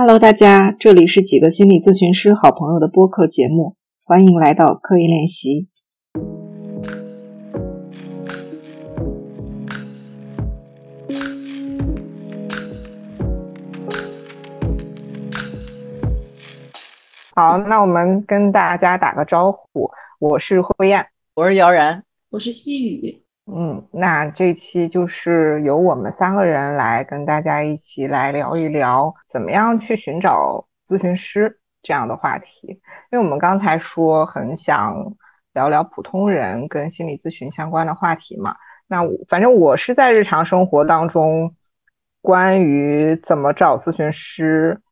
Hello，大家，这里是几个心理咨询师好朋友的播客节目，欢迎来到刻意练习。好，那我们跟大家打个招呼，我是慧燕，我是姚然，我是西雨。嗯，那这期就是由我们三个人来跟大家一起来聊一聊，怎么样去寻找咨询师这样的话题。因为我们刚才说很想聊聊普通人跟心理咨询相关的话题嘛。那反正我是在日常生活当中，关于怎么找咨询师，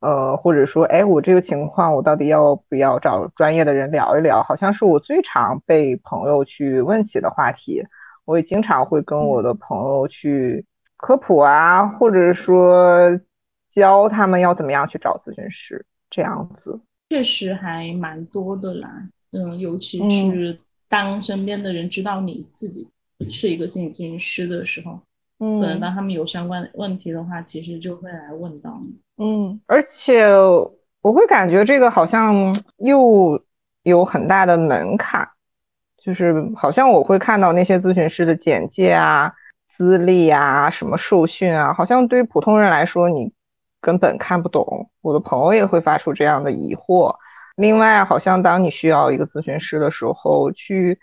呃，或者说，哎，我这个情况我到底要不要找专业的人聊一聊，好像是我最常被朋友去问起的话题。我也经常会跟我的朋友去科普啊，或者说教他们要怎么样去找咨询师，这样子确实还蛮多的啦。嗯，尤其是当身边的人知道你自己是一个心理咨询师的时候，嗯，可能当他们有相关的问题的话，其实就会来问到你。嗯，而且我会感觉这个好像又有很大的门槛。就是好像我会看到那些咨询师的简介啊、资历啊、什么受训啊，好像对于普通人来说你根本看不懂。我的朋友也会发出这样的疑惑。另外，好像当你需要一个咨询师的时候，去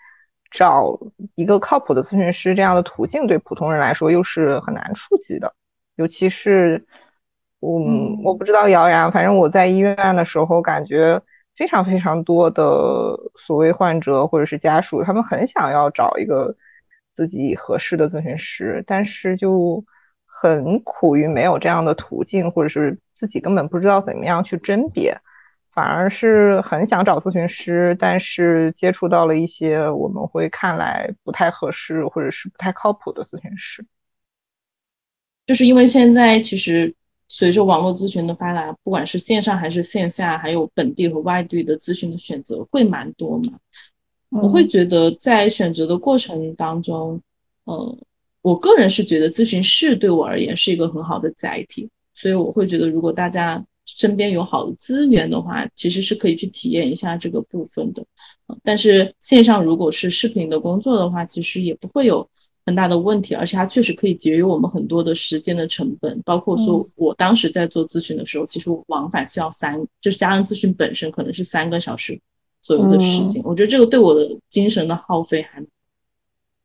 找一个靠谱的咨询师这样的途径，对普通人来说又是很难触及的。尤其是，嗯，我不知道姚然，反正我在医院的时候感觉。非常非常多的所谓患者或者是家属，他们很想要找一个自己合适的咨询师，但是就很苦于没有这样的途径，或者是自己根本不知道怎么样去甄别，反而是很想找咨询师，但是接触到了一些我们会看来不太合适或者是不太靠谱的咨询师，就是因为现在其实。随着网络咨询的发达，不管是线上还是线下，还有本地和外地的咨询的选择会蛮多嘛。我会觉得在选择的过程当中，呃，我个人是觉得咨询室对我而言是一个很好的载体，所以我会觉得如果大家身边有好的资源的话，其实是可以去体验一下这个部分的。但是线上如果是视频的工作的话，其实也不会有。很大的问题，而且它确实可以节约我们很多的时间的成本。包括说，我当时在做咨询的时候，其实往返需要三，就是加上咨询本身可能是三个小时左右的时间。我觉得这个对我的精神的耗费还。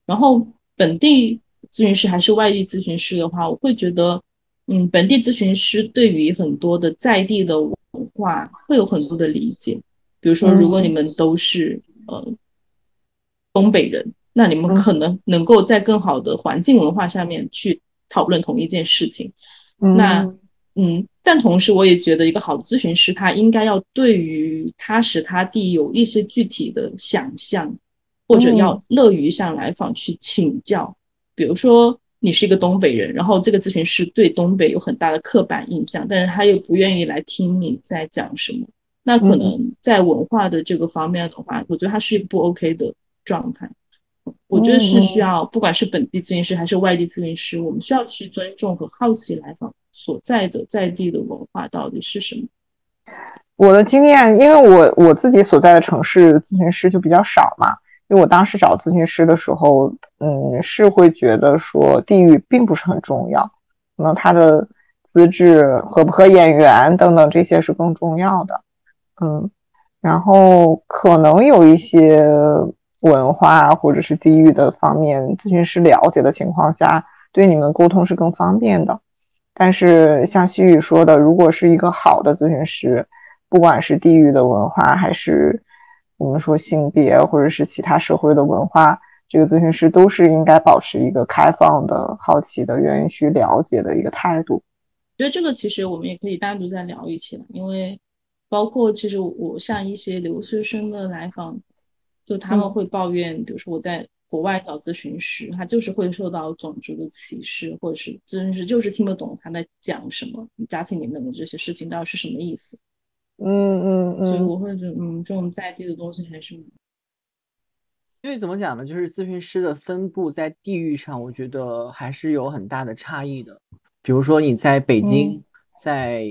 然后本地咨询师还是外地咨询师的话，我会觉得，嗯，本地咨询师对于很多的在地的文化会有很多的理解。比如说，如果你们都是呃东北人。那你们可能能够在更好的环境文化下面去讨论同一件事情。那嗯，但同时我也觉得一个好的咨询师他应该要对于他时他地有一些具体的想象，或者要乐于向来访去请教。比如说你是一个东北人，然后这个咨询师对东北有很大的刻板印象，但是他又不愿意来听你在讲什么。那可能在文化的这个方面的话，我觉得他是一个不 OK 的状态。我觉得是需要，不管是本地咨询师还是外地咨询师，我们需要去尊重和好奇来访所在的在地的文化到底是什么。我的经验，因为我我自己所在的城市咨询师就比较少嘛，因为我当时找咨询师的时候，嗯，是会觉得说地域并不是很重要，可能他的资质合不合眼缘等等这些是更重要的，嗯，然后可能有一些。文化或者是地域的方面，咨询师了解的情况下，对你们沟通是更方便的。但是像西雨说的，如果是一个好的咨询师，不管是地域的文化，还是我们说性别，或者是其他社会的文化，这个咨询师都是应该保持一个开放的、好奇的、愿意去了解的一个态度。觉得这个其实我们也可以单独再聊一起，因为包括其实我像一些留学生的来访。就他们会抱怨，比如说我在国外找咨询师，他就是会受到种族的歧视，或者是咨询师就是听不懂他在讲什么，家庭里面的这些事情到底是什么意思？嗯嗯嗯。所以我会觉得，嗯，这种在地的东西还是，因为怎么讲呢？就是咨询师的分布在地域上，我觉得还是有很大的差异的。比如说你在北京，在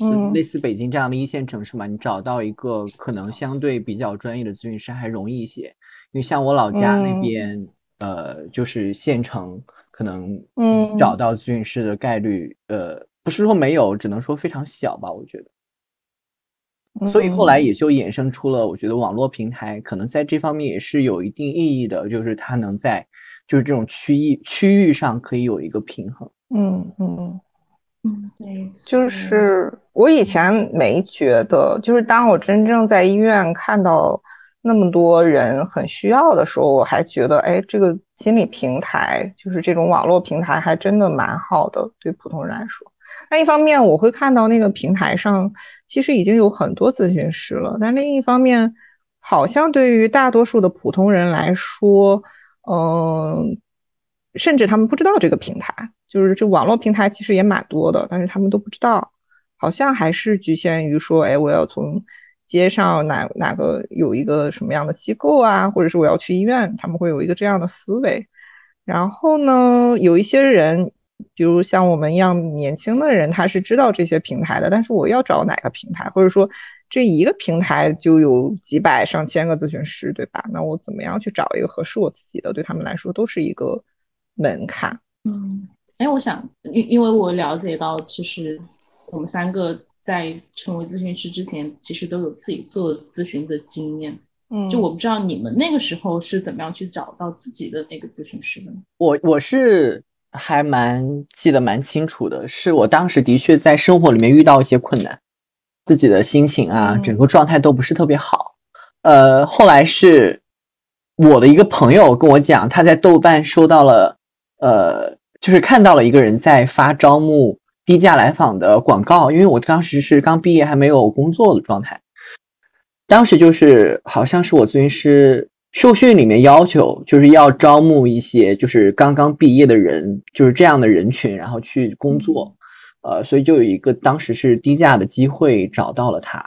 嗯类似北京这样的一线城市嘛，你找到一个可能相对比较专业的咨询师还容易一些。因为像我老家那嗯边，呃，就是县城，可能嗯找到咨询师的概率，呃，不是说没有，只能说非常小吧，我觉得。所以后来嗯也就衍生出了，我觉得网络平台可能在这方面也是有一定意义的，就是它能在就是这种区域区域上可以有一个平衡。嗯嗯，嗯，对，就是我以前没觉得，就是当我真正在医院看到那么多人很需要的时候，我还觉得，哎，这个心理平台，就是这种网络平台，还真的蛮好的，对普通人来说。那一方面，我会看到那个平台上其实已经有很多咨询师了，但另一方面，好像对于大多数的普通人来说，嗯、甚至他们不知道这个平台，就是这网络平台其实也蛮多的，但是他们都不知道，好像还是局限于说，哎，我要从街上哪哪个有一个什么样的机构啊，或者是我要去医院，他们会有一个这样的思维。然后呢，有一些人，比如像我们一样年轻的人，他是知道这些平台的，但是我要找哪个平台，或者说这一个平台就有几百上千个咨询师，对吧？那我怎么样去找一个合适我自己的？对他们来说都是一个门槛。嗯，哎，我想，因因为我了解到，其实我们三个在成为咨询师之前，其实都有自己做咨询的经验。嗯，就我不知道你们那个时候是怎么样去找到自己的那个咨询师的？我我是还蛮记得蛮清楚的，是我当时的确在生活里面遇到一些困难，自己的心情啊，嗯整个状态都不是特别好。呃，后来是我的一个朋友跟我讲，他在豆瓣收到了，呃，就是看到了一个人在发招募低价来访的广告，因为我当时是刚毕业还没有工作的状态。当时就是好像是我咨询师受训里面要求，就是要招募一些就是刚刚毕业的人，就是这样的人群，然后去工作。呃，所以就有一个当时是低价的机会找到了他。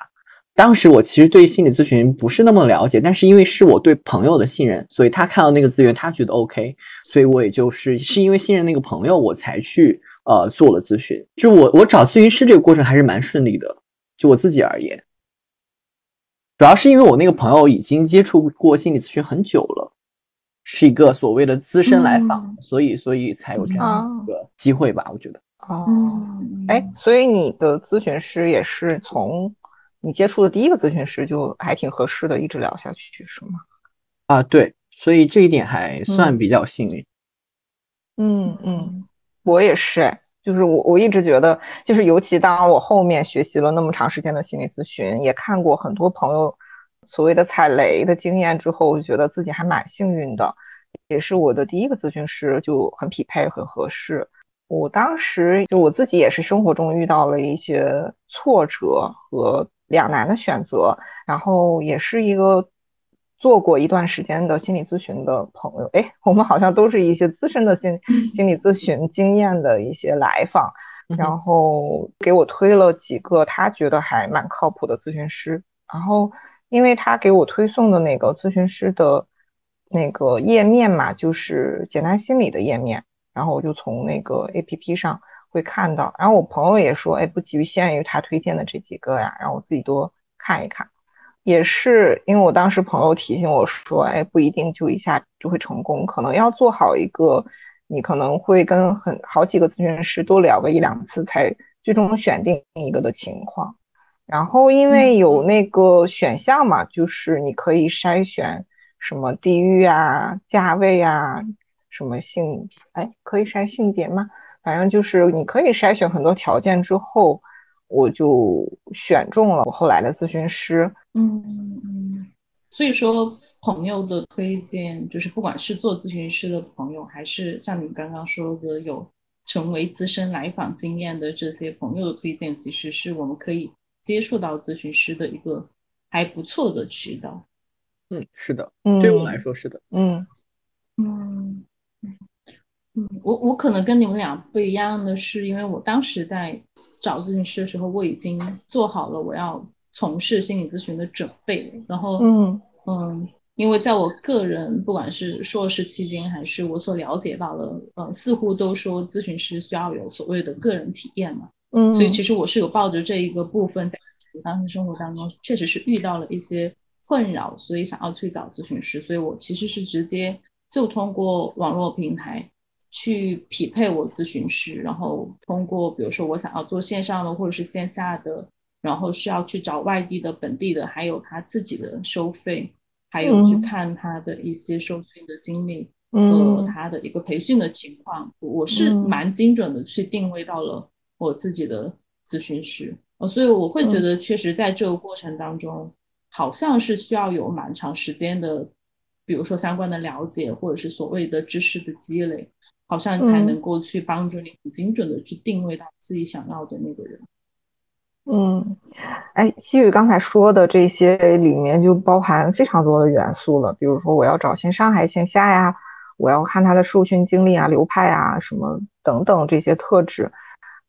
当时我其实对心理咨询不是那么了解，但是因为是我对朋友的信任，所以他看到那个资源，他觉得 OK，所以我也就是是因为信任那个朋友，我才去呃做了咨询。就我我找咨询师这个过程还是蛮顺利的，就我自己而言。主要是因为我那个朋友已经接触过心理咨询很久了，是一个所谓的资深来访，嗯所以所以才有这样一个机会吧，我觉得。哦，嗯，哎，所以你的咨询师也是从你接触的第一个咨询师就还挺合适的，一直聊下去是吗？啊，对，所以这一点还算比较幸运。嗯嗯，我也是哎，就是我我一直觉得，就是尤其当我后面学习了那么长时间的心理咨询，也看过很多朋友所谓的踩雷的经验之后，我就觉得自己还蛮幸运的，也是我的第一个咨询师就很匹配很合适。我当时就我自己也是生活中遇到了一些挫折和两难的选择，然后也是一个做过一段时间的心理咨询的朋友，哎，我们好像都是一些资深的心 心理咨询经验的一些来访，然后给我推了几个他觉得还蛮靠谱的咨询师，然后因为他给我推送的那个咨询师的那个页面嘛，就是简单心理的页面。然后我就从那个 A P P 上会看到，然后我朋友也说，哎，不局限于他推荐的这几个呀，让我自己多看一看。也是因为我当时朋友提醒我说，哎，不一定就一下就会成功，可能要做好一个，你可能会跟很好几个咨询师多聊个一两次，才最终选定一个的情况。然后因为有那个选项嘛，就是你可以筛选什么地域啊、价位啊。什么性哎，可以筛性别吗？反正就是你可以筛选很多条件之后，我就选中了我后来的咨询师。嗯嗯，所以说朋友的推荐，就是不管是做咨询师的朋友，还是像你刚刚说的有成为资深来访经验的这些朋友的推荐，其实是我们可以接触到咨询师的一个还不错的渠道。嗯，是的，嗯，对我来说是的。嗯嗯。嗯，我我可能跟你们俩不一样的是，因为我当时在找咨询师的时候，我已经做好了我要从事心理咨询的准备。然后，嗯嗯，因为在我个人不管是硕士期间，还是我所了解到的，呃，似乎都说咨询师需要有所谓的个人体验嘛。嗯，所以其实我是有抱着这一个部分，在当时生活当中确实是遇到了一些困扰，所以想要去找咨询师，所以我其实是直接就通过网络平台去匹配我咨询师，然后通过比如说我想要做线上的或者是线下的，然后需要去找外地的、本地的，还有他自己的收费，还有去看他的一些受训的经历。和他的一个培训的情况，我是蛮精准的去定位到了我自己的咨询师，呃，所以我会觉得，确实在这个过程当中，好像是需要有蛮长时间的，比如说相关的了解，或者是所谓的知识的积累，好像才能够去帮助你很精准的去定位到自己想要的那个人。嗯，哎，西雨刚才说的这些里面就包含非常多的元素了，比如说我要找线上还是线下呀？我要看他的受训经历啊、流派啊什么等等这些特质，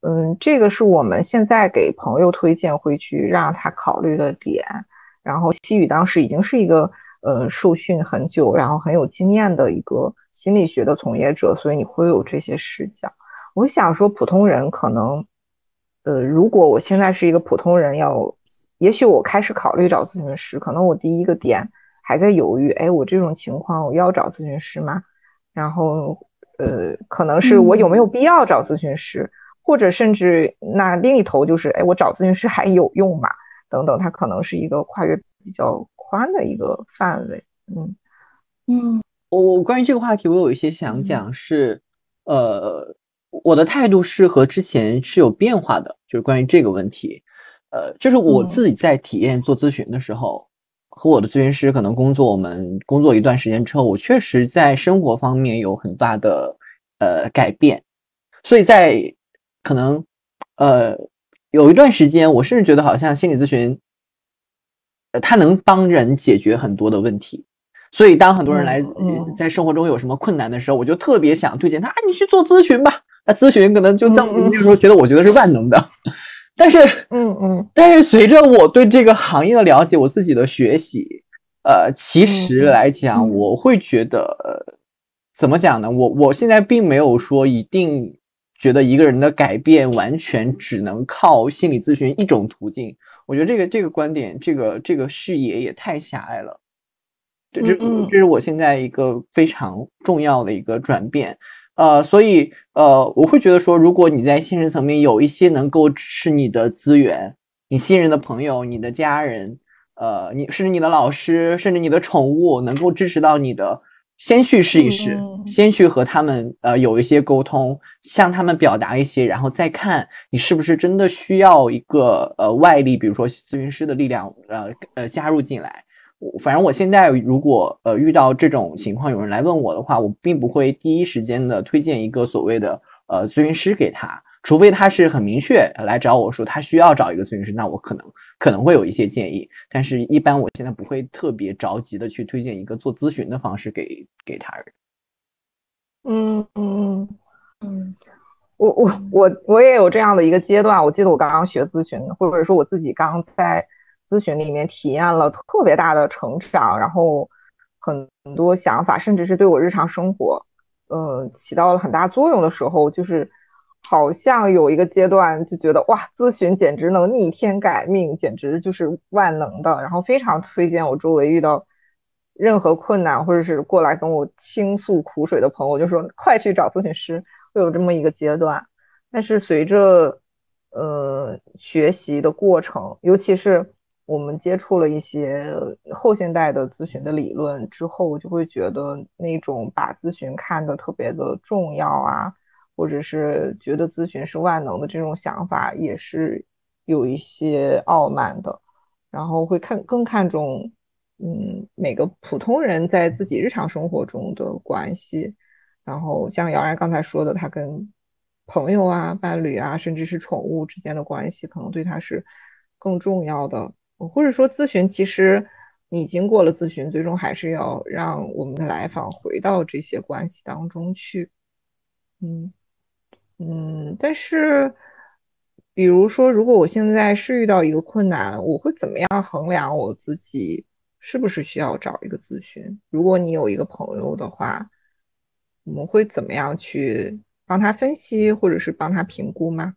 嗯，这个是我们现在给朋友推荐会去让他考虑的点。然后西宇当时已经是一个呃受训很久，然后很有经验的一个心理学的从业者，所以你会有这些视角。我想说，普通人可能，呃，如果我现在是一个普通人，要，也许我开始考虑找咨询师，可能我第一个点还在犹豫，哎，我这种情况我要找咨询师吗？然后，呃，可能是我有没有必要找咨询师，或者甚至那另一头就是，哎，我找咨询师还有用吗？等等，它可能是一个跨越比较宽的一个范围。嗯嗯，我我关于这个话题，我有一些想讲，是呃，我的态度是和之前是有变化的，就是关于这个问题，呃，就是我自己在体验做咨询的时候。和我的咨询师可能工作，我们工作一段时间之后，我确实在生活方面有很大的呃改变，所以在可能呃有一段时间，我甚至觉得好像心理咨询，呃，它能帮人解决很多的问题。所以当很多人来在生活中有什么困难的时候，我就特别想推荐他，你去做咨询吧。那咨询可能就当那时候觉得，我觉得是万能的。但是，嗯嗯，但是随着我对这个行业的了解，我自己的学习，呃，其实来讲，我会觉得，怎么讲呢？我我现在并没有说一定觉得一个人的改变完全只能靠心理咨询一种途径。我觉得这个这个观点，这个这个视野也太狭隘了。这这这是我现在一个非常重要的一个转变。呃，所以呃，我会觉得说，如果你在现实层面有一些能够支持你的资源，你信任的朋友、你的家人，呃，你甚至你的老师，甚至你的宠物，能够支持到你的，先去试一试，先去和他们呃有一些沟通，向他们表达一些，然后再看你是不是真的需要一个呃外力，比如说咨询师的力量，呃呃加入进来。反正我现在如果呃遇到这种情况，有人来问我的话，我并不会第一时间的推荐一个所谓的呃咨询师给他，除非他是很明确来找我说他需要找一个咨询师，那我可能可能会有一些建议，但是一般我现在不会特别着急的去推荐一个做咨询的方式给给他人。嗯嗯嗯，我我我我也有这样的一个阶段，我记得我刚刚学咨询，或者说我自己刚在。咨询里面体验了特别大的成长，然后很多想法，甚至是对我日常生活，呃，起到了很大作用的时候，就是好像有一个阶段就觉得哇，咨询简直能逆天改命，简直就是万能的，然后非常推荐我周围遇到任何困难或者是过来跟我倾诉苦水的朋友，就说快去找咨询师，会有这么一个阶段。但是随着呃学习的过程，尤其是我们接触了一些后现代的咨询的理论之后，就会觉得那种把咨询看得特别的重要啊，或者是觉得咨询是万能的这种想法，也是有一些傲慢的。然后会看更看重，嗯，每个普通人在自己日常生活中的关系。然后像姚然刚才说的，他跟朋友啊、伴侣啊，甚至是宠物之间的关系，可能对他是更重要的。或者说，咨询其实你经过了咨询，最终还是要让我们的来访回到这些关系当中去。嗯嗯，但是，比如说，如果我现在是遇到一个困难，我会怎么样衡量我自己是不是需要找一个咨询？如果你有一个朋友的话，我们会怎么样去帮他分析，或者是帮他评估吗？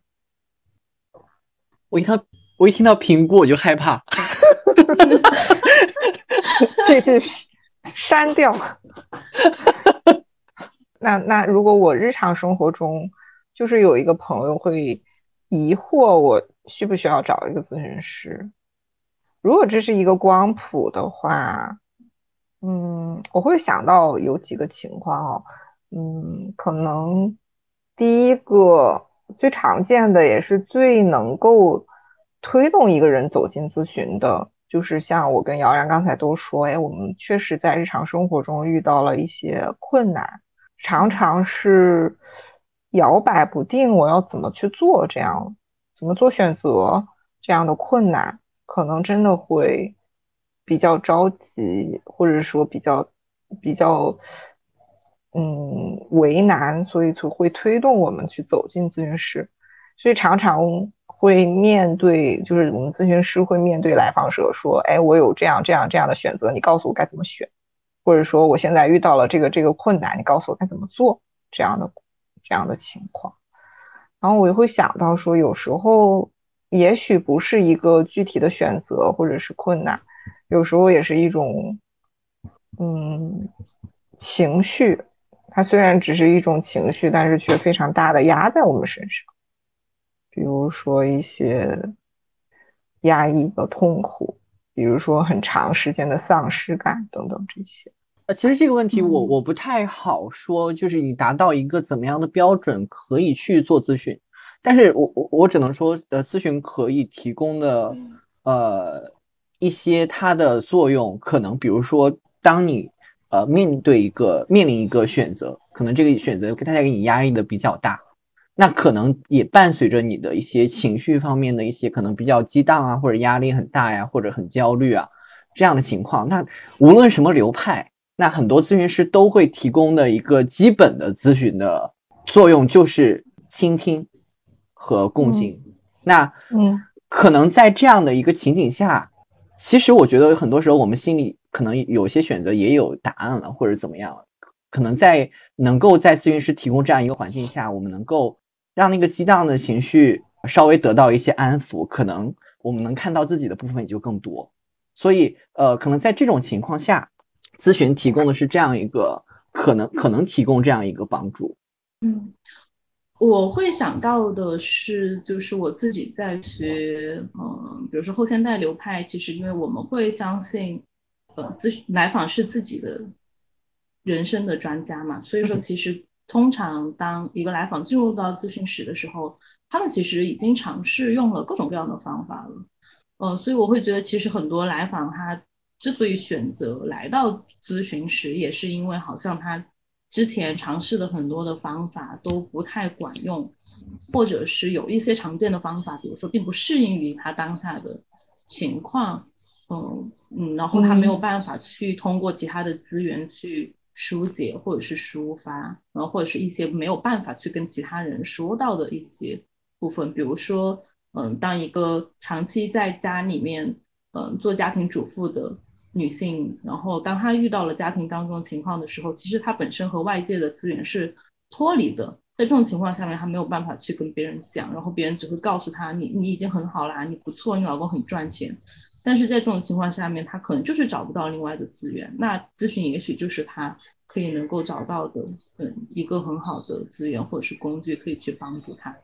我一到我一听到评估我就害怕，这句删掉。那那如果我日常生活中就是有一个朋友会疑惑我需不需要找一个咨询师，如果这是一个光谱的话，嗯，我会想到有几个情况哦，嗯，可能第一个最常见的也是最能够推动一个人走进咨询的，就是像我跟姚然刚才都说，哎，我们确实在日常生活中遇到了一些困难。常常是摇摆不定，我要怎么去做？这样怎么做选择？这样的困难，可能真的会比较着急，或者说比较比较嗯为难，所以就会推动我们去走进咨询室。所以常常会面对，就是我们咨询师会面对来访者说：“哎，我有这样这样这样的选择，你告诉我该怎么选。”或者说我现在遇到了这个这个困难，你告诉我该怎么做这样的这样的情况，然后我就会想到说，有时候也许不是一个具体的选择或者是困难，有时候也是一种嗯情绪，它虽然只是一种情绪，但是却非常大的压在我们身上，比如说一些压抑的痛苦。比如说很长时间的丧失感等等这些，呃，其实这个问题我我不太好说，就是你达到一个怎么样的标准可以去做咨询，但是我我我只能说，呃，咨询可以提供的呃一些它的作用，可能比如说当你呃面对一个面临一个选择，可能这个选择给大家给你压力的比较大。那可能也伴随着你的一些情绪方面的一些可能比较激荡啊，或者压力很大呀，或者很焦虑啊这样的情况。那无论什么流派，那很多咨询师都会提供的一个基本的咨询的作用就是倾听和共情。那嗯，可能在这样的一个情景下，其实我觉得很多时候我们心里可能有些选择也有答案了，或者怎么样，可能在能够在咨询师提供这样一个环境下，我们能够。让那个激荡的情绪稍微得到一些安抚，可能我们能看到自己的部分也就更多。所以，呃，可能在这种情况下，咨询提供的是这样一个可能，可能提供这样一个帮助。嗯，我会想到的是，就是我自己在学，嗯，比如说后现代流派，其实因为我们会相信，呃，咨询来访是自己的人生的专家嘛，所以说其实。通常，当一个来访进入到咨询室的时候，他们其实已经尝试用了各种各样的方法了。呃，所以我会觉得，其实很多来访他之所以选择来到咨询室，也是因为好像他之前尝试的很多的方法都不太管用，或者是有一些常见的方法，比如说并不适应于他当下的情况。嗯嗯，然后他没有办法去通过其他的资源去。疏解或者是抒发，然后或者是一些没有办法去跟其他人说到的一些部分，比如说，嗯，当一个长期在家里面，嗯，做家庭主妇的女性，然后当她遇到了家庭当中情况的时候，其实她本身和外界的资源是脱离的，在这种情况下面，她没有办法去跟别人讲，然后别人只会告诉她，你你已经很好啦，你不错，你老公很赚钱。但是在这种情况下面，她可能就是找不到另外的资源。那咨询也许就是她可以能够找到的，嗯，一个很好的资源或者是工具，可以去帮助她。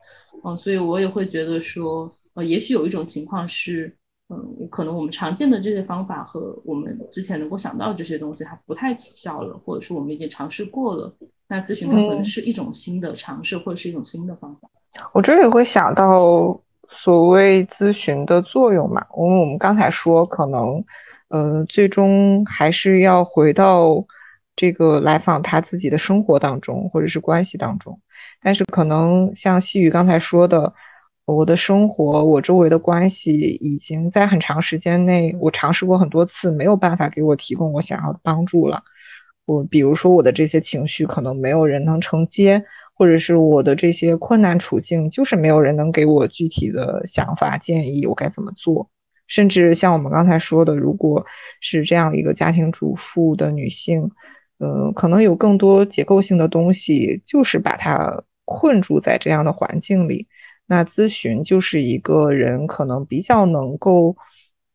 嗯，所以我也会觉得说，呃，也许有一种情况是，嗯，可能我们常见的这些方法和我们之前能够想到这些东西，它不太起效了，或者说我们已经尝试过了。那咨询可能是一种新的尝试，或者是一种新的方法。我这里会想到。所谓咨询的作用嘛，因为我们刚才说，可能，嗯，最终还是要回到这个来访他自己的生活当中，或者是关系当中。但是可能像细雨刚才说的，我的生活，我周围的关系，已经在很长时间内，我尝试过很多次，没有办法给我提供我想要的帮助了。我比如说我的这些情绪，可能没有人能承接。或者是我的这些困难处境，就是没有人能给我具体的想法建议，我该怎么做？甚至像我们刚才说的，如果是这样一个家庭主妇的女性，嗯，可能有更多结构性的东西，就是把她困住在这样的环境里。那咨询就是一个人可能比较能够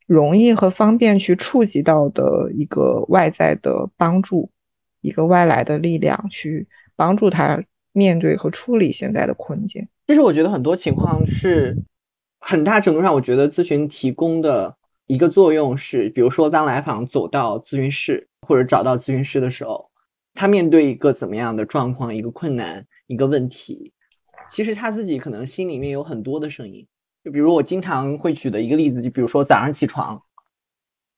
容易和方便去触及到的一个外在的帮助，一个外来的力量去帮助他面对和处理现在的困境。其实我觉得很多情况是很大程度上，我觉得咨询提供的一个作用是，比如说当来访走到咨询室或者找到咨询师的时候，他面对一个怎么样的状况、一个困难、一个问题。其实他自己可能心里面有很多的声音，就比如我经常会举的一个例子，就比如说早上起床，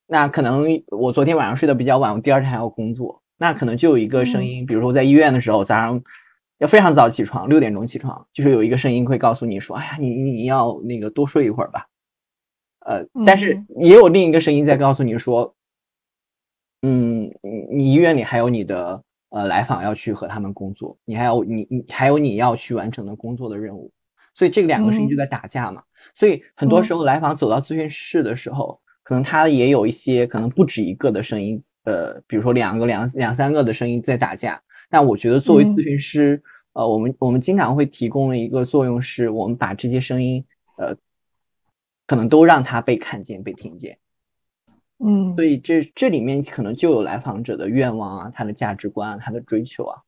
那可能我昨天晚上睡得比较晚，我第二天还要工作，那可能就有一个声音，比如说在医院的时候，早上要非常早起床，六点钟起床，就是有一个声音会告诉你说：“哎呀，你你要那个多睡一会儿吧。”呃，但是也有另一个声音在告诉你说：“嗯，你你医院里还有你的。”呃，来访要去和他们工作，你还有你你还有你要去完成的工作的任务，所以这两个声音就在打架嘛。所以很多时候来访走到咨询室的时候，可能他也有一些可能不止一个的声音，呃，比如说两个两两三个的声音在打架。但我觉得作为咨询师，呃，我们我们经常会提供的一个作用是，我们把这些声音，呃，可能都让他被看见、被听见。嗯，所以这这里面可能就有来访者的愿望啊，他的价值观啊，他的追求啊，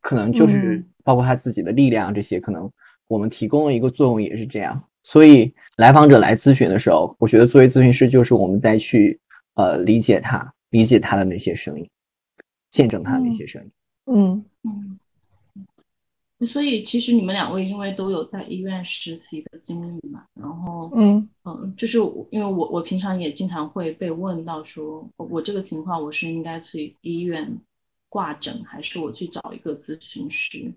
可能就是包括他自己的力量这些，可能我们提供了一个作用也是这样。所以来访者来咨询的时候，我觉得作为咨询师，就是我们再去呃理解他，理解他的那些声音，见证他的那些声音。嗯嗯。所以其实你们两位因为都有在医院实习的经历嘛，然后嗯嗯，就是因为我我平常也经常会被问到说，我这个情况我是应该去医院挂诊，还是我去找一个咨询师，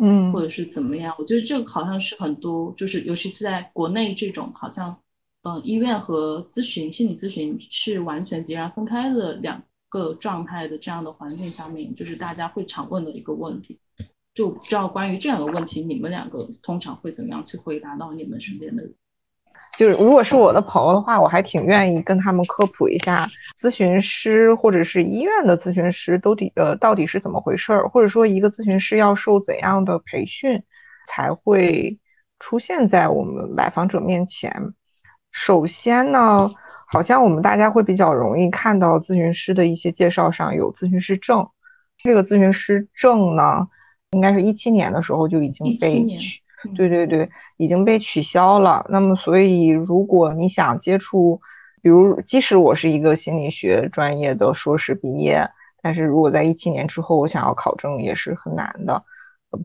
嗯，或者是怎么样？我觉得这个好像是很多，就是尤其是在国内这种好像嗯医院和咨询心理咨询是完全截然分开的两个状态的这样的环境下面，就是大家会常问的一个问题。就不知道关于这两个问题，你们两个通常会怎么样去回答到你们身边的人？就是如果是我的朋友的话，我还挺愿意跟他们科普一下，咨询师或者是医院的咨询师都底呃到底是怎么回事儿，或者说一个咨询师要受怎样的培训才会出现在我们来访者面前。首先呢，好像我们大家会比较容易看到咨询师的一些介绍上有咨询师证，这个咨询师证呢。应该是一七年的时候就已经被取，对对对，已经被取消了。那么，所以如果你想接触，比如即使我是一个心理学专业的硕士毕业，但是如果在一七年之后我想要考证也是很难的，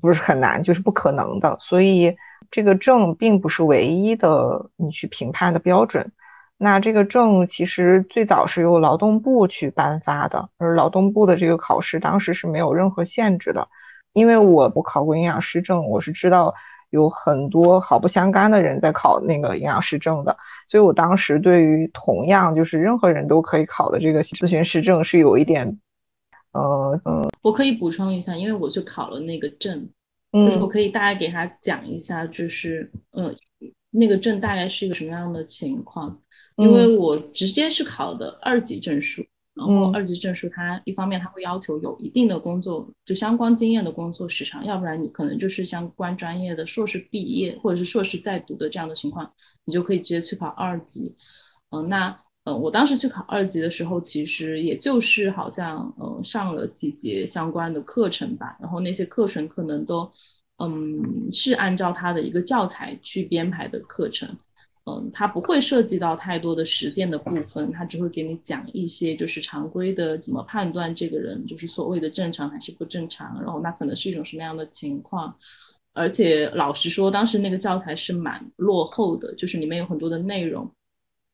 不是很难，就是不可能的。所以这个证并不是唯一的你去评判的标准。那这个证其实最早是由劳动部去颁发的，而劳动部的这个考试当时是没有任何限制的。因为我我考过营养师证，我是知道有很多毫不相干的人在考那个营养师证的，所以我当时对于同样就是任何人都可以考的这个咨询师证是有一点，呃嗯，我可以补充一下，因为我去考了那个证，就是我可以大概给他讲一下，就是呃那个证大概是一个什么样的情况，因为我直接是考的二级证书。然后二级证书，它一方面它会要求有一定的工作就相关经验的工作时长，要不然你可能就是相关专业的硕士毕业或者是硕士在读的这样的情况，你就可以直接去考二级。嗯，那嗯，我当时去考二级的时候，其实也就是好像嗯上了几节相关的课程吧，然后那些课程可能都嗯是按照它的一个教材去编排的课程。嗯，它不会涉及到太多的实践的部分，它只会给你讲一些就是常规的怎么判断这个人就是所谓的正常还是不正常，然后那可能是一种什么样的情况。而且老实说，当时那个教材是蛮落后的，就是里面有很多的内容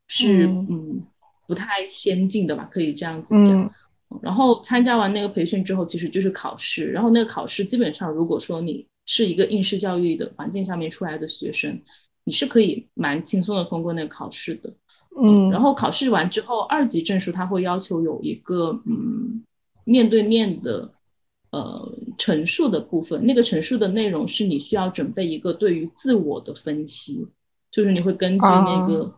是嗯不太先进的吧，可以这样子讲。然后参加完那个培训之后，其实就是考试，然后那个考试基本上如果说你是一个应试教育的环境下面出来的学生。你是可以蛮轻松的通过那个考试的，嗯，然后考试完之后，二级证书它会要求有一个嗯面对面的呃陈述的部分，那个陈述的内容是你需要准备一个对于自我的分析，就是你会根据那个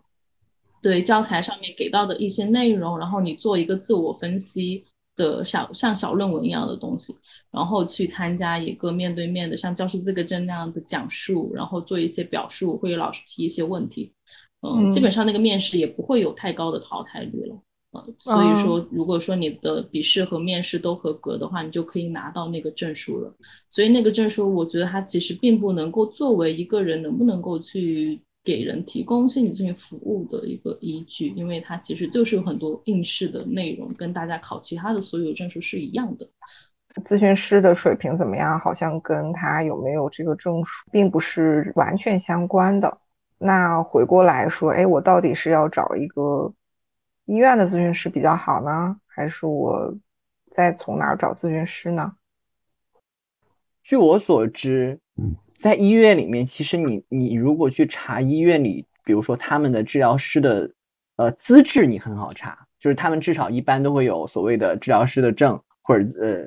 对教材上面给到的一些内容，然后你做一个自我分析，的小像小论文一样的东西，然后去参加一个面对面的像教师资格证那样的讲述，然后做一些表述，会有老师提一些问题，嗯，基本上那个面试也不会有太高的淘汰率了。所以说，如果说你的笔试和面试都合格的话，你就可以拿到那个证书了。所以那个证书，我觉得它其实并不能够作为一个人能不能够去给人提供心理咨询服务的一个依据，因为它其实就是有很多应试的内容，跟大家考其他的所有证书是一样的。咨询师的水平怎么样，好像跟他有没有这个证书并不是完全相关的。那回过来说，哎，我到底是要找一个？医院的咨询师比较好呢，还是我再从哪儿找咨询师呢？据我所知，在医院里面，其实你你如果去查医院里，比如说他们的治疗师的呃资质，你很好查，就是他们至少一般都会有所谓的治疗师的证或者呃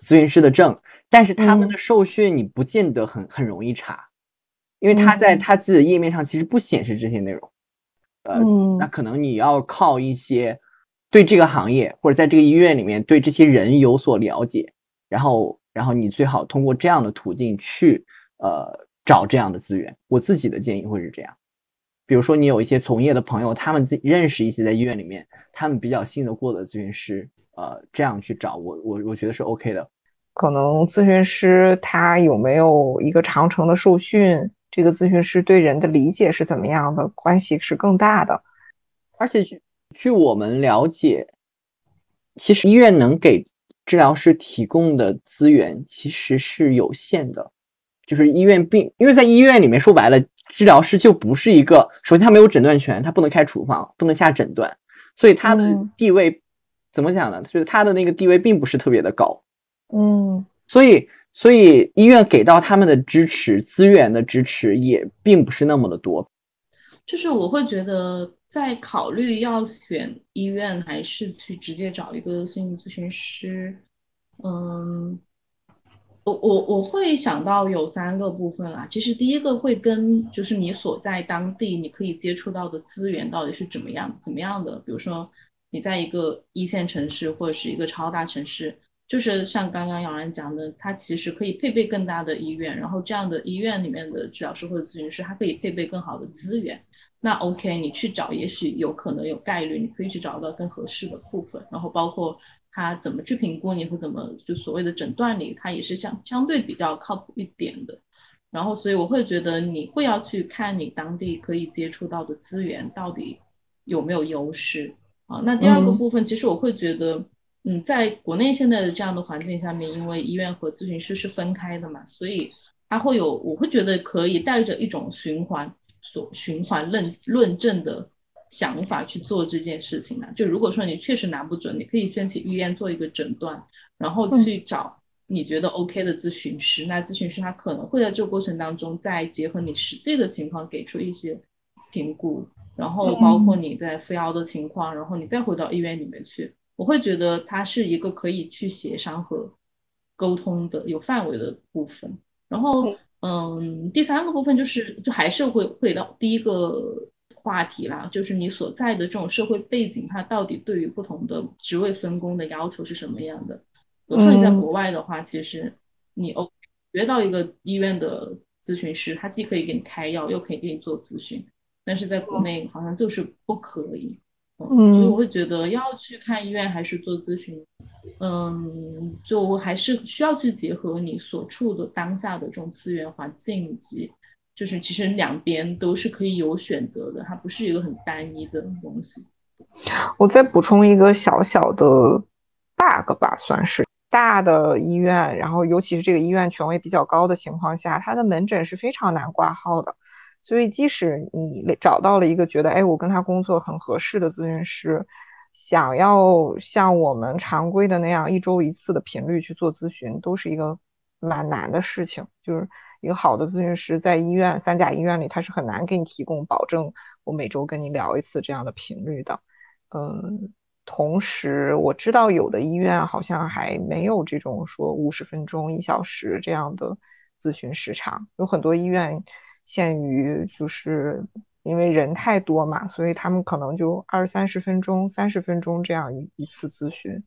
咨询师的证，但是他们的受训你不见得很很容易查，因为他在他自己的页面上其实不显示这些内容。呃，那可能你要靠一些对这个行业或者在这个医院里面对这些人有所了解，然后，然后你最好通过这样的途径去呃找这样的资源。我自己的建议会是这样，比如说你有一些从业的朋友，他们自己认识一些在医院里面他们比较信得过的咨询师，呃，这样去找我，我我觉得是 OK 的。可能咨询师他有没有一个长程的受训？这个咨询师对人的理解是怎么样的？关系是更大的。而且据据我们了解，其实医院能给治疗师提供的资源其实是有限的。就是医院并因为在医院里面说白了，治疗师就不是一个，首先他没有诊断权，他不能开处方，不能下诊断，所以他的地位怎么讲呢？就是他的那个地位并不是特别的高。嗯，所以。所以医院给到他们的支持资源的支持也并不是那么的多，就是我会觉得在考虑要选医院还是去直接找一个心理咨询师，嗯，我我我会想到有三个部分啦。其实第一个会跟就是你所在当地你可以接触到的资源到底是怎么样怎么样的，比如说你在一个一线城市或者是一个超大城市。就是像刚刚杨然讲的，他其实可以配备更大的医院，然后这样的医院里面的治疗师或者咨询师，他可以配备更好的资源。那 OK，你去找，也许有可能有概率，你可以去找到更合适的部分。然后包括他怎么去评估你，或怎么就所谓的诊断里，他也是相相对比较靠谱一点的。然后所以我会觉得你会要去看你当地可以接触到的资源到底有没有优势啊。那第二个部分，其实我会觉得。嗯，在国内现在的这样的环境下面，因为医院和咨询师是分开的嘛，所以他会有，我会觉得可以带着一种循环所循环论论证的想法去做这件事情呢。就如果说你确实拿不准，你可以先去医院做一个诊断，然后去找你觉得 OK 的咨询师。那咨询师他可能会在这个过程当中再结合你实际的情况给出一些评估，然后包括你在服药的情况，然后你再回到医院里面去。我会觉得它是一个可以去协商和沟通的有范围的部分。然后，嗯，第三个部分就是，就还是会回到第一个话题啦，就是你所在的这种社会背景，它到底对于不同的职位分工的要求是什么样的？比如说你在国外的话，其实你哦约到一个医院的咨询师，他既可以给你开药，又可以给你做咨询，但是在国内好像就是不可以。嗯，所以我会觉得要去看医院还是做咨询，嗯，就还是需要去结合你所处的当下的这种资源环境，以及就是其实两边都是可以有选择的，它不是一个很单一的东西。我再补充一个小小的 bug 吧，算是大的医院，然后尤其是这个医院权威比较高的情况下，它的门诊是非常难挂号的。所以，即使你找到了一个觉得，哎，我跟他工作很合适的咨询师，想要像我们常规的那样一周一次的频率去做咨询，都是一个蛮难的事情。就是一个好的咨询师在医院三甲医院里，他是很难给你提供保证我每周跟你聊一次这样的频率的。嗯，同时我知道有的医院好像还没有这种说五十分钟、一小时这样的咨询时长，有很多医院。限于就是因为人太多嘛，所以他们可能就二三十分钟、三十分钟这样一一次咨询，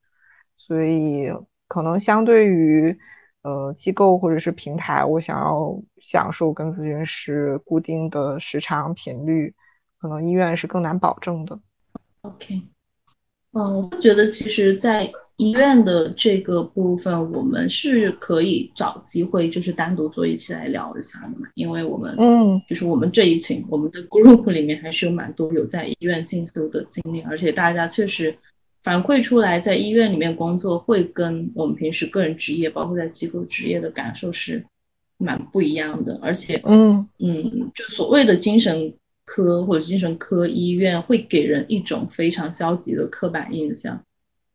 所以可能相对于呃机构或者是平台，我想要享受跟咨询师固定的时长频率，可能医院是更难保证的。OK，嗯，我觉得其实，在医院的这个部分，我们是可以找机会，就是单独坐一起来聊一下的嘛，因为我们，嗯，就是我们这一群，我们的 group 里面还是有蛮多有在医院进修的经历，而且大家确实反馈出来，在医院里面工作会跟我们平时个人职业，包括在机构职业的感受是蛮不一样的，而且，嗯嗯，就所谓的精神。科或者精神科医院会给人一种非常消极的刻板印象，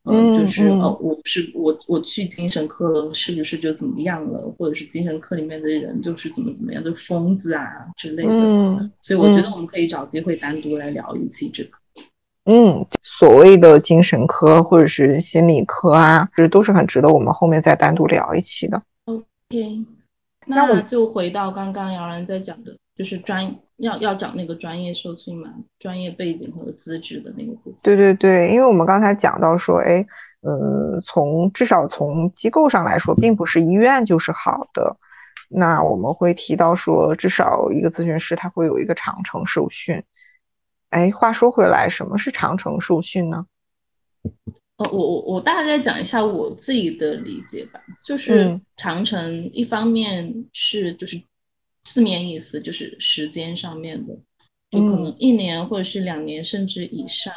嗯，就是哦，我是我我去精神科了，是不是就怎么样了？或者是精神科里面的人就是怎么怎么样，就疯子啊之类的。嗯，所以我觉得我们可以找机会单独来聊一期这个。嗯，所谓的精神科或者是心理科啊，其实都是很值得我们后面再单独聊一期的。OK，那我就回到刚刚姚然在讲的，就是专。要要讲那个专业受训嘛，专业背景和资质的那个部分。对对对，因为我们刚才讲到说，哎，呃，从至少从机构上来说，并不是医院就是好的。那我们会提到说，至少一个咨询师他会有一个长程受训。哎，话说回来，什么是长城受训呢？呃，我我我大概讲一下我自己的理解吧，就是长城一方面是就是。字面意思就是时间上面的，就可能一年或者是两年甚至以上。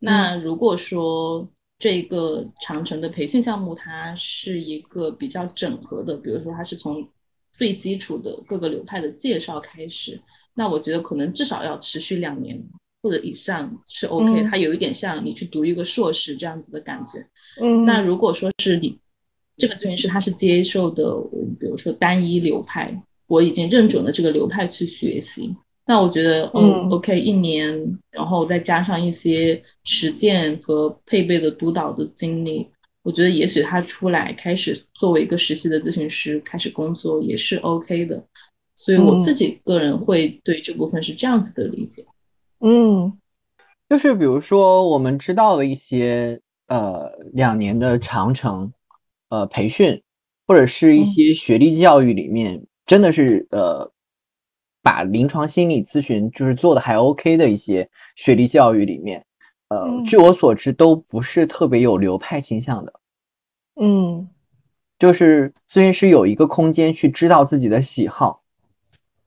那如果说这个长城的培训项目，它是一个比较整合的，比如说它是从最基础的各个流派的介绍开始，那我觉得可能至少要持续两年或者以上是 OK。它有一点像你去读一个硕士这样子的感觉。嗯，那如果说是你这个咨询师他是接受的，比如说单一流派。我已经认准了这个流派去学习，那我觉得，嗯，OK，一年，然后再加上一些实践和配备的督导的经历，我觉得也许他出来开始作为一个实习的咨询师开始工作也是 OK 的，所以我自己个人会对这部分是这样子的理解。嗯，就是比如说我们知道的一些呃两年的长城呃培训，或者是一些学历教育里面。真的是呃，把临床心理咨询就是做的还 OK 的一些学历教育里面，呃，据我所知都不是特别有流派倾向的。嗯，就是咨询师有一个空间去知道自己的喜好，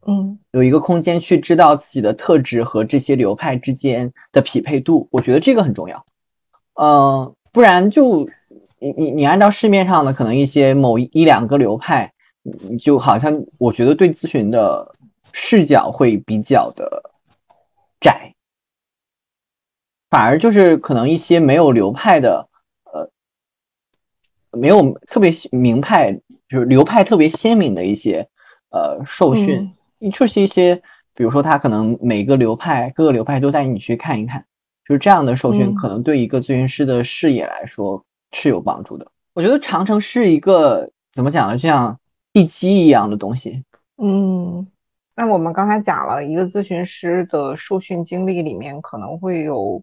嗯，有一个空间去知道自己的特质和这些流派之间的匹配度，我觉得这个很重要。呃，不然就你你你按照市面上的可能一些某一两个流派。就好像我觉得对咨询的视角会比较的窄，反而就是可能一些没有流派的，呃，没有特别明派，就是流派特别鲜明的一些呃受训，就是一些比如说他可能每个流派各个流派都带你去看一看，就是这样的受训，可能对一个咨询师的视野来说是有帮助的。我觉得长城是一个怎么讲呢？就像。地基一样的东西，嗯，那我们刚才讲了一个咨询师的受训经历里面可能会有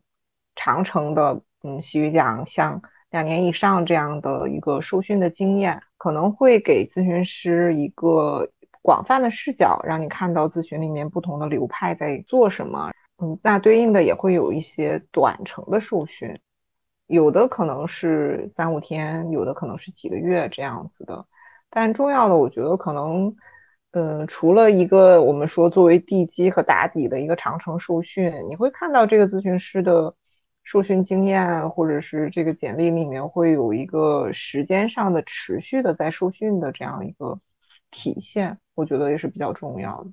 长城的，嗯，喜剧讲像两年以上这样的一个受训的经验，可能会给咨询师一个广泛的视角，让你看到咨询里面不同的流派在做什么。嗯，那对应的也会有一些短程的受训，有的可能是三五天，有的可能是几个月这样子的。但重要的，我觉得可能，嗯，除了一个我们说作为地基和打底的一个长程受训，你会看到这个咨询师的受训经验，或者是这个简历里面会有一个时间上的持续的在受训的这样一个体现，我觉得也是比较重要的。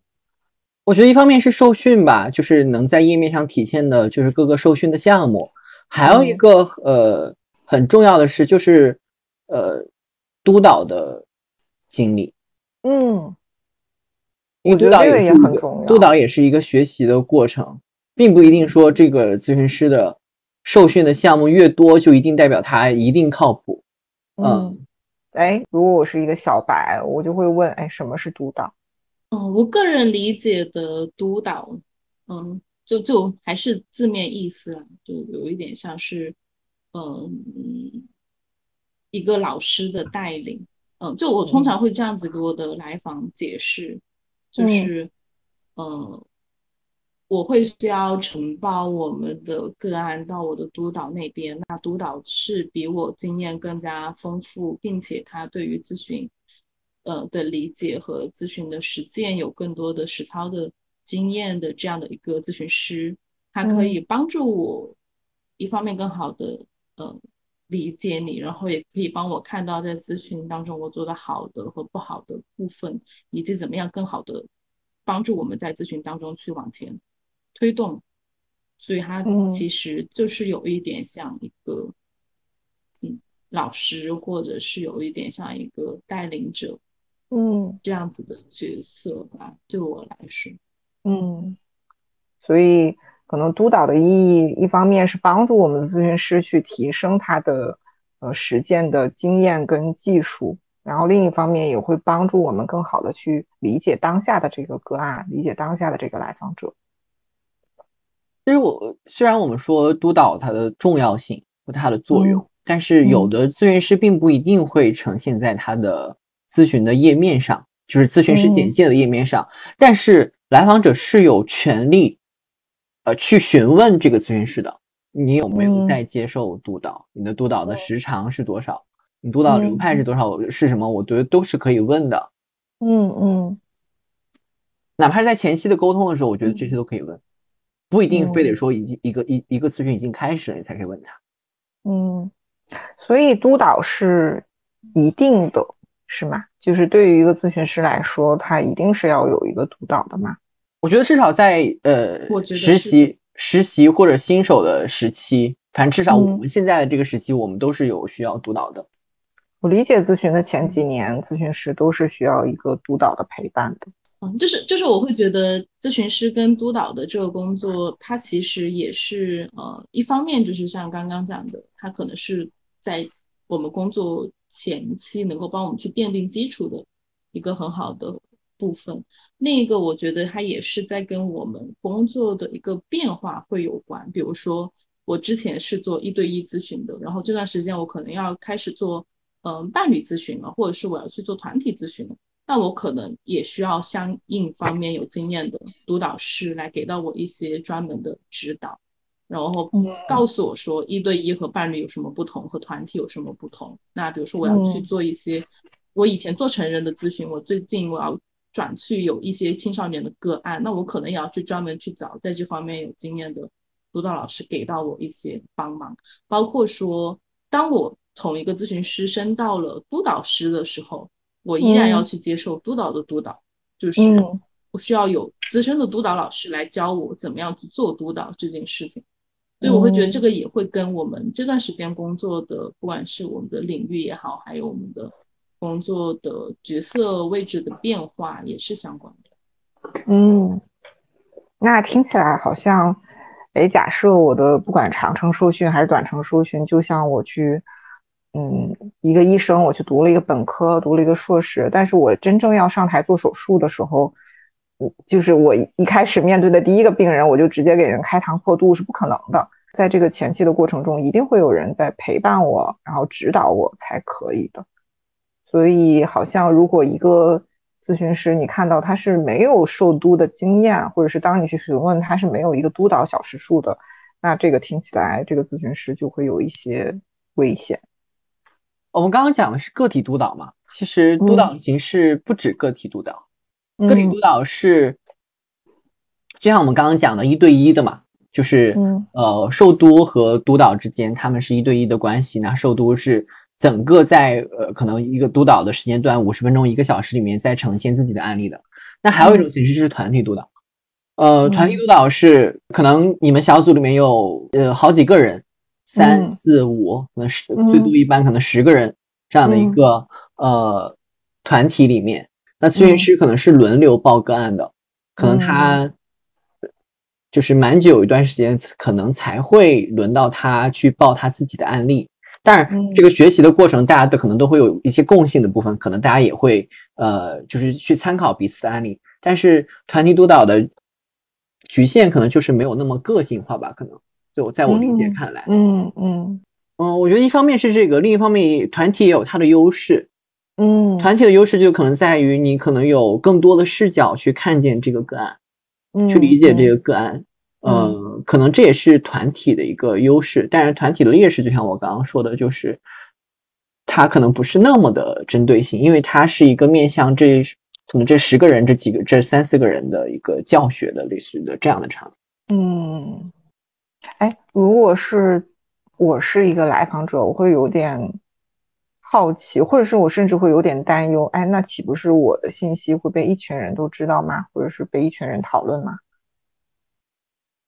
我觉得一方面是受训吧，就是能在页面上体现的就是各个受训的项目，还有一个呃很重要的是就是呃督导的。经历，嗯，因为督导也很重要，督导也是一个学习的过程，并不一定说这个咨询师的受训的项目越多，就一定代表他一定靠谱。嗯，哎，如果我是一个小白，我就会问，哎，什么是督导？嗯，我个人理解的督导，嗯，就就还是字面意思啊，就有一点像是，嗯。一个老师的带领。嗯，就我通常会这样子给我的来访解释，就是嗯。我会需要承包我们的个案到我的督导那边，那督导是比我经验更加丰富，并且他对于咨询，呃的理解和咨询的实践有更多的实操的经验的这样的一个咨询师，他可以帮助我一方面更好的呃理解你，然后也可以帮我看到在咨询当中我做的好的和不好的部分，以及怎么样更好的帮助我们在咨询当中去往前。推动，所以他其实就是有一点像一个，嗯，老师，或者是有一点像一个带领者，嗯，这样子的角色吧。对我来说，嗯，所以可能督导的意义，一方面是帮助我们的咨询师去提升他的呃实践的经验跟技术，然后另一方面也会帮助我们更好的去理解当下的这个个案，理解当下的这个来访者。其实我虽然我们说督导它的重要性和它的作用，但是有的咨询师并不一定会呈现在他的咨询的页面上，就是咨询师简介的页面上。但是来访者是有权利，呃，去询问这个咨询师的，你有没有在接受督导？你的督导的时长是多少？你督导流派是多少？是什么？我觉得都是可以问的。嗯嗯，哪怕是在前期的沟通的时候，我觉得这些都可以问。不一定非得说已经一个一一个咨询已经开始了，你才可以问他。嗯，所以督导是一定的，是吗？就是对于一个咨询师来说，他一定是要有一个督导的吗？我觉得至少在呃实习实习或者新手的时期，反正至少我们现在的这个时期，我们都是有需要督导的。我理解咨询的前几年，咨询师都是需要一个督导的陪伴的。嗯，就是就是，我会觉得咨询师跟督导的这个工作，它其实也是呃，一方面就是像刚刚讲的，它可能是在我们工作前期能够帮我们去奠定基础的一个很好的部分。另一个，我觉得它也是在跟我们工作的一个变化会有关。比如说，我之前是做一对一咨询的，然后这段时间我可能要开始做嗯伴侣咨询了，或者是我要去做团体咨询了。那我可能也需要相应方面有经验的督导师来给到我一些专门的指导，然后告诉我说一对一和伴侣有什么不同，和团体有什么不同。那比如说我要去做一些，我以前做成人的咨询，我最近我要转去有一些青少年的个案，那我可能也要去专门去找在这方面有经验的督导老师给到我一些帮忙。包括说，当我从一个咨询师升到了督导师的时候。我依然要去接受督导的督导，就是我需要有资深的督导老师来教我怎么样去做督导这件事情，所以我会觉得这个也会跟我们这段时间工作的，不管是我们的领域也好，还有我们的工作的角色位置的变化也是相关的。嗯，那听起来好像，哎，假设我的不管长程受训还是短程受训，就像我去。嗯，一个医生，我去读了一个本科，读了一个硕士，但是我真正要上台做手术的时候，我就是我一开始面对的第一个病人，我就直接给人开膛破肚是不可能的。在这个前期的过程中，一定会有人在陪伴我，然后指导我才可以的。所以，好像如果一个咨询师你看到他是没有受督的经验，或者是当你去询问他是没有一个督导小时数的，那这个听起来这个咨询师就会有一些危险。我们刚刚讲的是个体督导嘛，其实督导形式不止个体督导，个体督导是就像我们刚刚讲的一对一的嘛，就是呃受督和督导之间他们是一对一的关系，那受督是整个在呃可能一个督导的时间段五十分钟一个小时里面在呈现自己的案例的，那还有一种形式就是团体督导，呃团体督导是可能你们小组里面有呃好几个人。三四五，可能十最多一般可能十个人这样的一个呃团体里面，那咨询师可能是轮流报个案的，可能他就是蛮久一段时间，可能才会轮到他去报他自己的案例。但是这个学习的过程，大家都可能都会有一些共性的部分，可能大家也会呃就是去参考彼此的案例。但是团体督导的局限可能就是没有那么个性化吧，可能。就在我理解看来，嗯嗯，嗯，我觉得一方面是这个，另一方面团体也有它的优势。嗯，团体的优势就可能在于你可能有更多的视角去看见这个个案，去理解这个个案。嗯，可能这也是团体的一个优势，但是团体的劣势，就像我刚刚说的，就是它可能不是那么的针对性，因为它是一个面向这可能这十个人、这几个、这三四个人的一个教学的类似的这样的场景。嗯，哎，如果是我是一个来访者，我会有点好奇，或者是我甚至会有点担忧。哎，那岂不是我的信息会被一群人都知道吗？或者是被一群人讨论吗？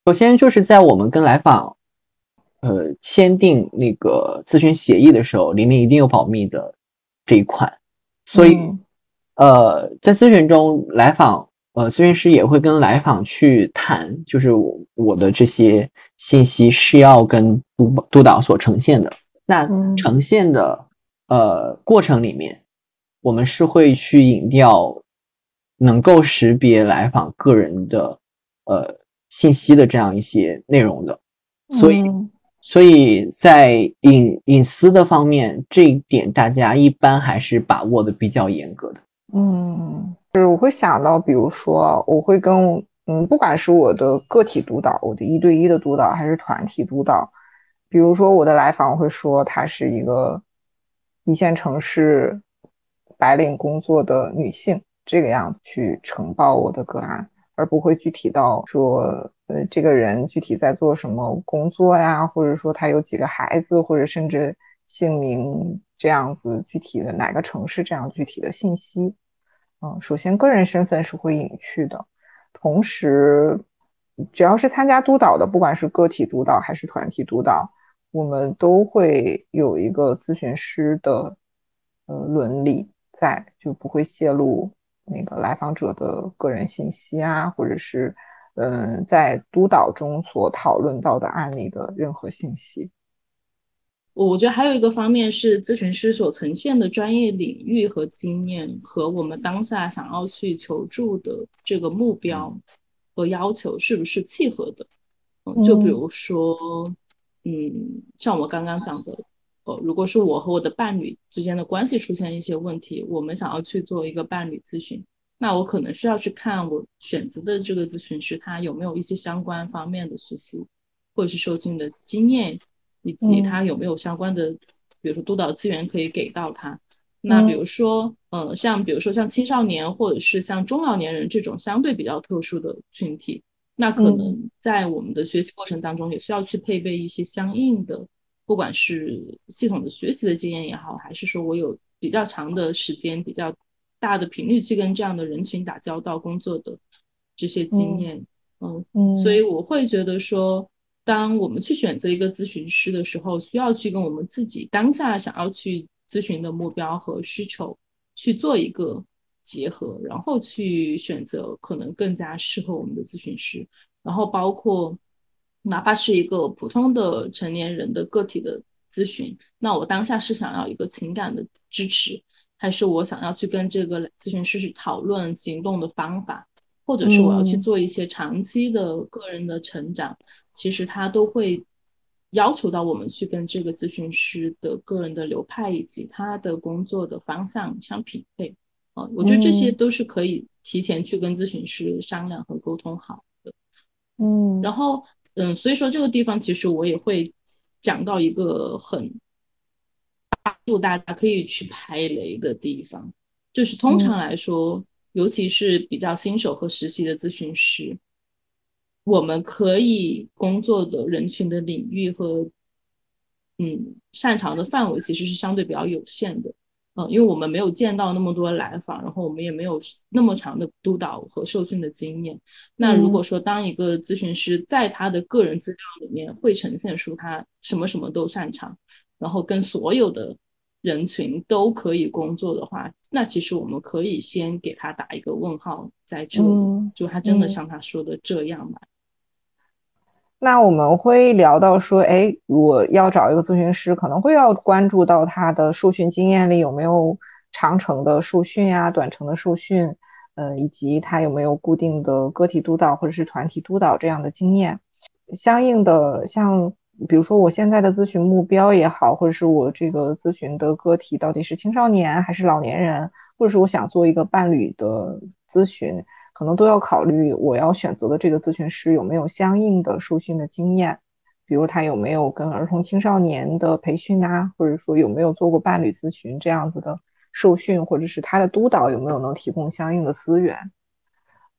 首先就是在我们跟来访，呃，签订那个咨询协议的时候，里面一定有保密的这一款，所以，呃，在咨询中，来访，呃，咨询师也会跟来访去谈，就是我的这些信息是要跟督督导所呈现的。那呈现的，呃，过程里面，我们是会去引掉能够识别来访个人的，呃。信息的这样一些内容的，所以，所以在隐隐私的方面，这一点大家一般还是把握的比较严格的。嗯，就是我会想到，比如说，我会跟嗯，不管是我的个体督导，我的一对一的督导，还是团体督导，比如说我的来访会说，她是一个一线城市白领工作的女性，这个样子去呈报我的个案。而不会具体到说，呃，这个人具体在做什么工作呀，或者说他有几个孩子，或者甚至姓名这样子具体的哪个城市这样具体的信息。嗯，首先个人身份是会隐去的，同时，只要是参加督导的，不管是个体督导还是团体督导，我们都会有一个咨询师的呃伦理在，就不会泄露。那个来访者的个人信息啊，或者是嗯，在督导中所讨论到的案例的任何信息。我觉得还有一个方面是咨询师所呈现的专业领域和经验，和我们当下想要去求助的这个目标和要求是不是契合的？嗯，就比如说，嗯，像我刚刚讲的。呃，如果是我和我的伴侣之间的关系出现一些问题，我们想要去做一个伴侣咨询，那我可能需要去看我选择的这个咨询师他有没有一些相关方面的信息，或者是受训的经验，以及他有没有相关的，比如说督导资源可以给到他。那比如说，呃，像比如说像青少年或者是像中老年人这种相对比较特殊的群体，那可能在我们的学习过程当中也需要去配备一些相应的。不管是系统的学习的经验也好，还是说我有比较长的时间、比较大的频率去跟这样的人群打交道、工作的这些经验，嗯，所以我会觉得说，当我们去选择一个咨询师的时候，需要去跟我们自己当下想要去咨询的目标和需求去做一个结合，然后去选择可能更加适合我们的咨询师，然后包括。哪怕是一个普通的成年人的个体的咨询，那我当下是想要一个情感的支持，还是我想要去跟这个咨询师去讨论行动的方法，或者是我要去做一些长期的个人的成长，其实他都会要求到我们去跟这个咨询师的个人的流派以及他的工作的方向相匹配。啊，我觉得这些都是可以提前去跟咨询师商量和沟通好的。嗯，然后。嗯，所以说这个地方其实我也会讲到一个很帮助大家可以去排雷的地方，就是通常来说，尤其是比较新手和实习的咨询师，我们可以工作的人群的领域和嗯擅长的范围其实是相对比较有限的。嗯，因为我们没有见到那么多来访，然后我们也没有那么长的督导和受训的经验。那如果说当一个咨询师在他的个人资料里面会呈现出他什么什么都擅长，然后跟所有的人群都可以工作的话，那其实我们可以先给他打一个问号在这里，就他真的像他说的这样吗？那我们会聊到说，哎，我要找一个咨询师，可能会要关注到他的受训经验里有没有长程的受训呀、短程的受训，呃，以及他有没有固定的个体督导或者是团体督导这样的经验。相应的，像比如说我现在的咨询目标也好，或者是我这个咨询的个体到底是青少年还是老年人，或者是我想做一个伴侣的咨询，可能都要考虑我要选择的这个咨询师有没有相应的受训的经验，比如他有没有跟儿童青少年的培训啊，或者说有没有做过伴侣咨询这样子的受训，或者是他的督导有没有能提供相应的资源。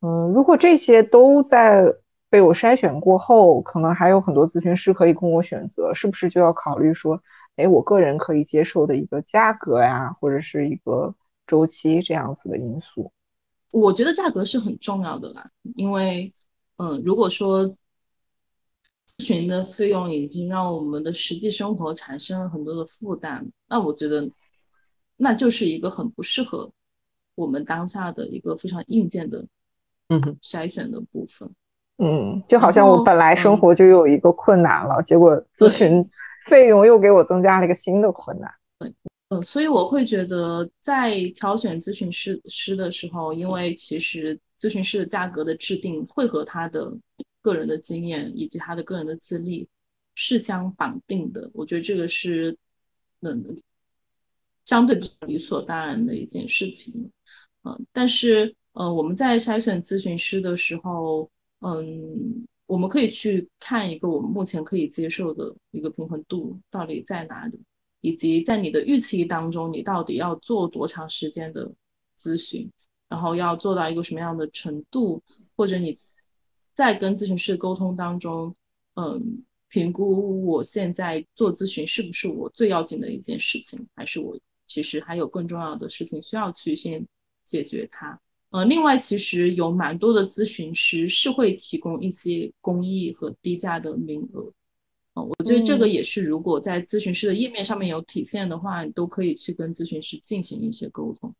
嗯，如果这些都在。被我筛选过后，可能还有很多咨询师可以供我选择，是不是就要考虑说，哎，我个人可以接受的一个价格呀，或者是一个周期这样子的因素？我觉得价格是很重要的啦，因为，嗯，如果说咨询的费用已经让我们的实际生活产生了很多的负担，那我觉得那就是一个很不适合我们当下的一个非常硬件的，嗯，筛选的部分。嗯，就好像我本来生活就有一个困难了，结果咨询费用又给我增加了一个新的困难。对，所以我会觉得在挑选咨询师师的时候，因为其实咨询师的价格的制定会和他的个人的经验以及他的个人的资历是相绑定的。我觉得这个是嗯相对比较理所当然的一件事情。嗯，但是呃我们在筛选咨询师的时候。嗯，我们可以去看一个我们目前可以接受的一个平衡度到底在哪里，以及在你的预期当中，你到底要做多长时间的咨询，然后要做到一个什么样的程度，或者你在跟咨询师沟通当中，嗯，评估我现在做咨询是不是我最要紧的一件事情，还是我其实还有更重要的事情需要去先解决它。呃，另外，其实有蛮多的咨询师是会提供一些公益和低价的名额。呃，我觉得这个也是，如果在咨询师的页面上面有体现的话，你都可以去跟咨询师进行一些沟通。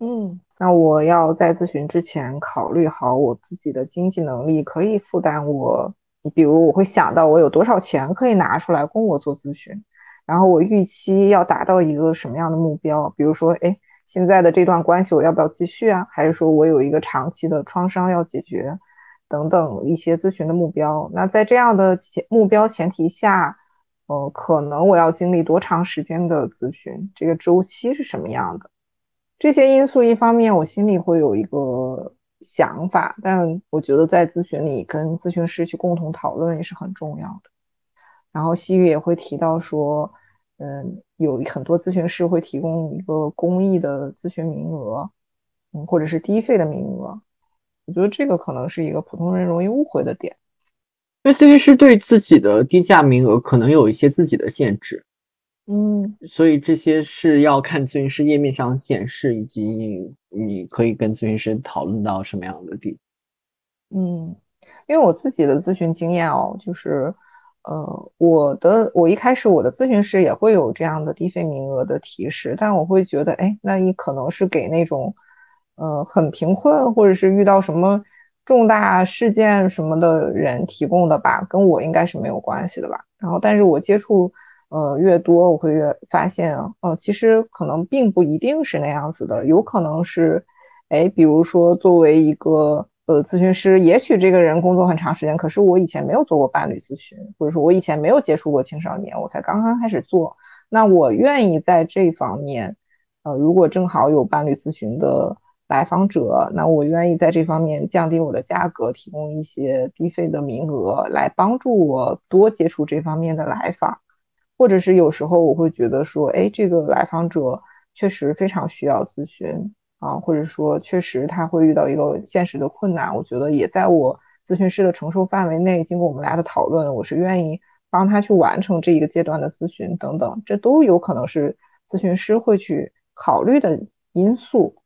嗯，那我要在咨询之前考虑好我自己的经济能力可以负担我，比如我会想到我有多少钱可以拿出来供我做咨询，然后我预期要达到一个什么样的目标，比如说，哎。现在的这段关系我要不要继续啊？还是说我有一个长期的创伤要解决，等等一些咨询的目标？那在这样的前目标前提下，呃，可能我要经历多长时间的咨询？这个周期是什么样的？这些因素一方面我心里会有一个想法，但我觉得在咨询里跟咨询师去共同讨论也是很重要的。然后西域也会提到说。嗯，有很多咨询师会提供一个公益的咨询名额，嗯，或者是低费的名额。我觉得这个可能是一个普通人容易误会的点，因为咨询师对自己的低价名额可能有一些自己的限制，嗯，所以这些是要看咨询师页面上显示，以及你你可以跟咨询师讨论到什么样的地。嗯，因为我自己的咨询经验哦，就是。呃，我的我一开始我的咨询师也会有这样的低费名额的提示，但我会觉得，哎，那你可能是给那种，呃，很贫困或者是遇到什么重大事件什么的人提供的吧，跟我应该是没有关系的吧。然后，但是我接触呃越多，我会越发现，呃，其实可能并不一定是那样子的，有可能是，哎，比如说作为一个。呃，咨询师，也许这个人工作很长时间，可是我以前没有做过伴侣咨询，或者说我以前没有接触过青少年，我才刚刚开始做。那我愿意在这方面，呃，如果正好有伴侣咨询的来访者，那我愿意在这方面降低我的价格，提供一些低费的名额，来帮助我多接触这方面的来访。或者是有时候我会觉得说，哎，这个来访者确实非常需要咨询。啊，或者说确实他会遇到一个现实的困难，我觉得也在我咨询师的承受范围内。经过我们俩的讨论，我是愿意帮他去完成这一个阶段的咨询等等，这都有可能是咨询师会去考虑的因素。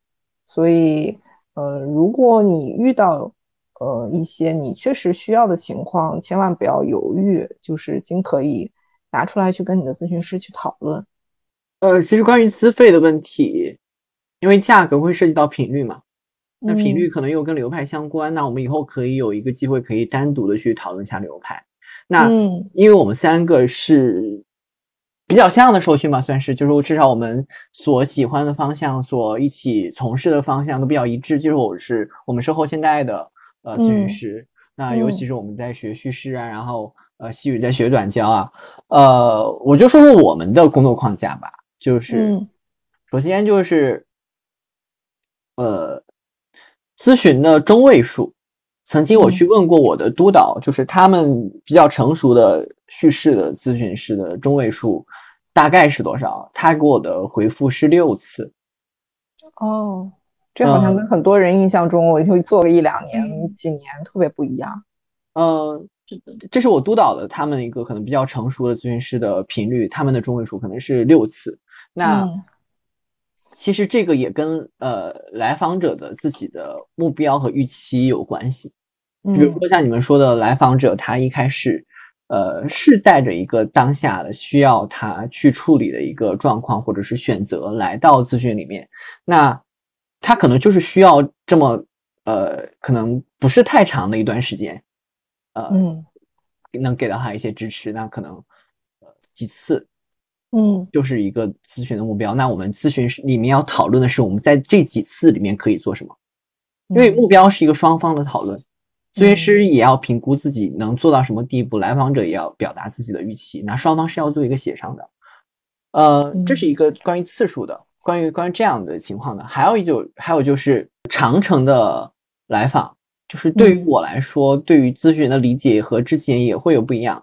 所以，呃，如果你遇到呃一些你确实需要的情况，千万不要犹豫，就是尽可以拿出来去跟你的咨询师去讨论。呃，其实关于资费的问题。因为价格会涉及到频率嘛，那频率可能又跟流派相关。那我们以后可以有一个机会，可以单独的去讨论一下流派。那因为我们三个是比较像的受训嘛，算是就是至少我们所喜欢的方向，所一起从事的方向都比较一致。就是我是我们是后现代的呃咨询师，那尤其是我们在学叙事啊，然后呃，西语在学短教啊，呃，我就说说我们的工作框架吧，就是首先就是呃，咨询的中位数。曾经我去问过我的督导，就是他们比较成熟的叙事的咨询师的中位数大概是多少？他给我的回复是六次。哦，这好像跟很多人印象中，我就做个一两年、几年特别不一样。嗯，这是我督导的他们一个可能比较成熟的咨询师的频率，他们的中位数可能是六次。那其实这个也跟呃来访者的自己的目标和预期有关系。比如说像你们说的，来访者他一开始，呃，是带着一个当下的需要他去处理的一个状况，或者是选择来到咨询里面，那他可能就是需要这么，呃，可能不是太长的一段时间，呃，嗯能给到他一些支持，那可能呃几次，嗯，就是一个咨询的目标。那我们咨询里面要讨论的是，我们在这几次里面可以做什么，因为目标是一个双方的讨论。咨询师也要评估自己能做到什么地步，来访者也要表达自己的预期，那双方是要做一个协商的。呃，这是一个关于次数的，关于关于这样的情况的。还有一就还有就是长程的来访，就是对于我来说，对于咨询的理解和之前也会有不一样。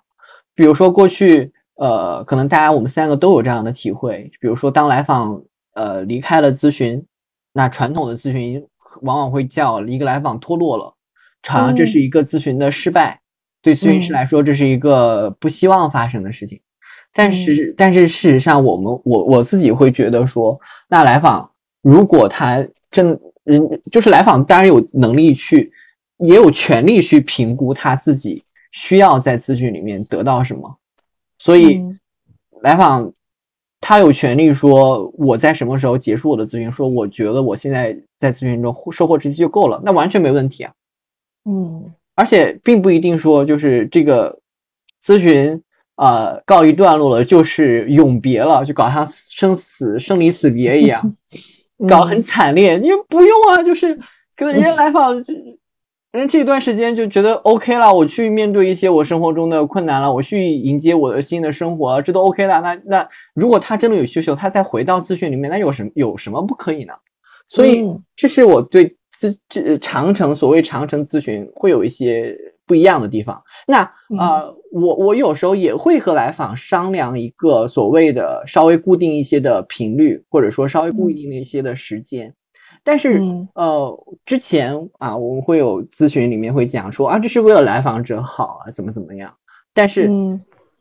比如说过去，呃，可能大家我们三个都有这样的体会，比如说当来访呃离开了咨询，那传统的咨询往往会叫一个来访脱落了。好像这是一个咨询的失败，对咨询师来说，这是一个不希望发生的事情。但是，但是事实上，我们我我自己会觉得说，那来访如果他真人就是来访，当然有能力去，也有权利去评估他自己需要在咨询里面得到什么。所以，来访他有权利说我在什么时候结束我的咨询，说我觉得我现在在咨询中收获这些就够了，那完全没问题啊。嗯，而且并不一定说就是这个咨询啊告一段落了，就是永别了，就搞像生死生离死别一样，搞很惨烈。你不用啊，就是跟人家来访，人这段时间就觉得 OK 了，我去面对一些我生活中的困难了，我去迎接我的新的生活，这都 OK 了。那那如果他真的有需求，他再回到咨询里面，那有什有什么不可以呢？所以这是我对。咨这长城所谓长城咨询会有一些不一样的地方。那呃，我我有时候也会和来访商量一个所谓的稍微固定一些的频率，或者说稍微固定的一些的时间。但是呃，之前啊，我们会有咨询里面会讲说啊，这是为了来访者好啊，怎么怎么样。但是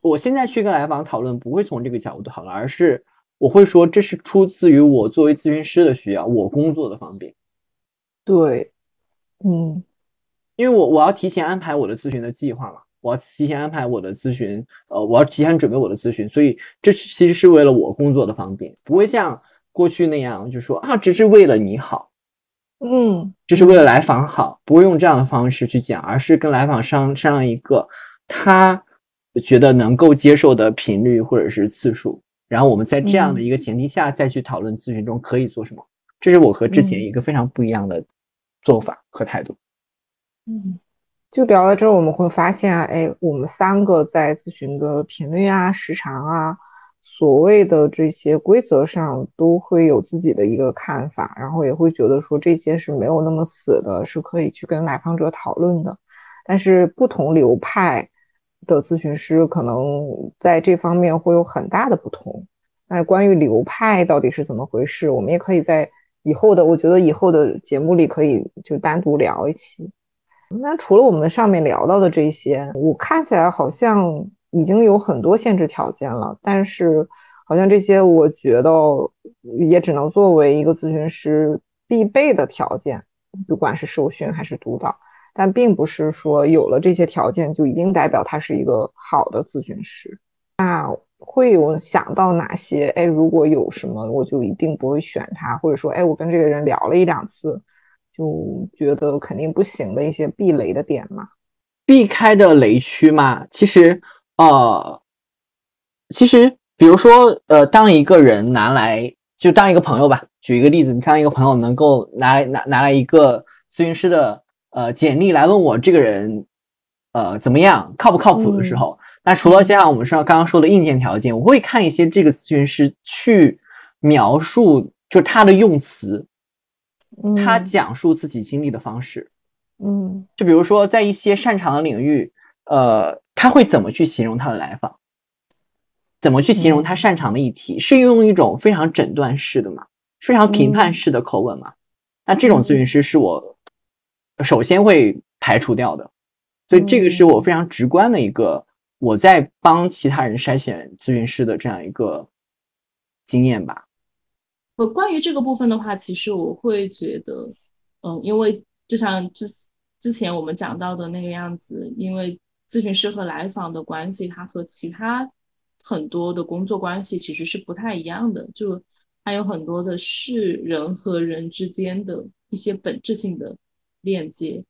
我现在去跟来访讨论，不会从这个角度讨论，而是我会说这是出自于我作为咨询师的需要，我工作的方便。对，嗯，因为我我要提前安排我的咨询的计划嘛，我要提前安排我的咨询，呃，我要提前准备我的咨询，所以这其实是为了我工作的方便，不会像过去那样就说啊，只是为了你好，嗯，只是为了来访好，不会用这样的方式去讲，而是跟来访商商量一个他觉得能够接受的频率或者是次数，然后我们在这样的一个前提下再去讨论咨询中可以做什么，这是我和之前一个非常不一样的。做法和态度，嗯，就聊到这儿，我们会发现啊，哎，我们三个在咨询的频率啊、时长啊，所谓的这些规则上，都会有自己的一个看法，然后也会觉得说这些是没有那么死的，是可以去跟来访者讨论的。但是不同流派的咨询师可能在这方面会有很大的不同。那关于流派到底是怎么回事，我们也可以在。以后的，我觉得以后的节目里可以就单独聊一期。那除了我们上面聊到的这些，我看起来好像已经有很多限制条件了，但是好像这些我觉得也只能作为一个咨询师必备的条件，不管是受训还是督导，但并不是说有了这些条件就一定代表他是一个好的咨询师。那。会有想到哪些？哎，如果有什么，我就一定不会选他，或者说，哎，我跟这个人聊了一两次，就觉得肯定不行的一些避雷的点嘛？避开的雷区嘛？其实，呃，其实，比如说，呃，当一个人拿来，就当一个朋友吧，举一个例子，你当一个朋友能够拿来拿拿来一个咨询师的呃简历来问我这个人呃怎么样，靠不靠谱的时候，那除了像我们说刚刚说的硬件条件，我会看一些这个咨询师去描述，就是他的用词，他讲述自己经历的方式，嗯，就比如说在一些擅长的领域，呃，他会怎么去形容他的来访，怎么去形容他擅长的议题，是用一种非常诊断式的嘛，非常评判式的口吻嘛？那这种咨询师是我首先会排除掉的，所以这个是我非常直观的一个我在帮其他人筛选咨询师的这样一个经验吧。呃，关于这个部分的话，其实我会觉得，嗯，因为就像之之前我们讲到的那个样子，因为咨询师和来访的关系，它和其他很多的工作关系其实是不太一样的，就还有很多的是人和人之间的一些本质性的链接，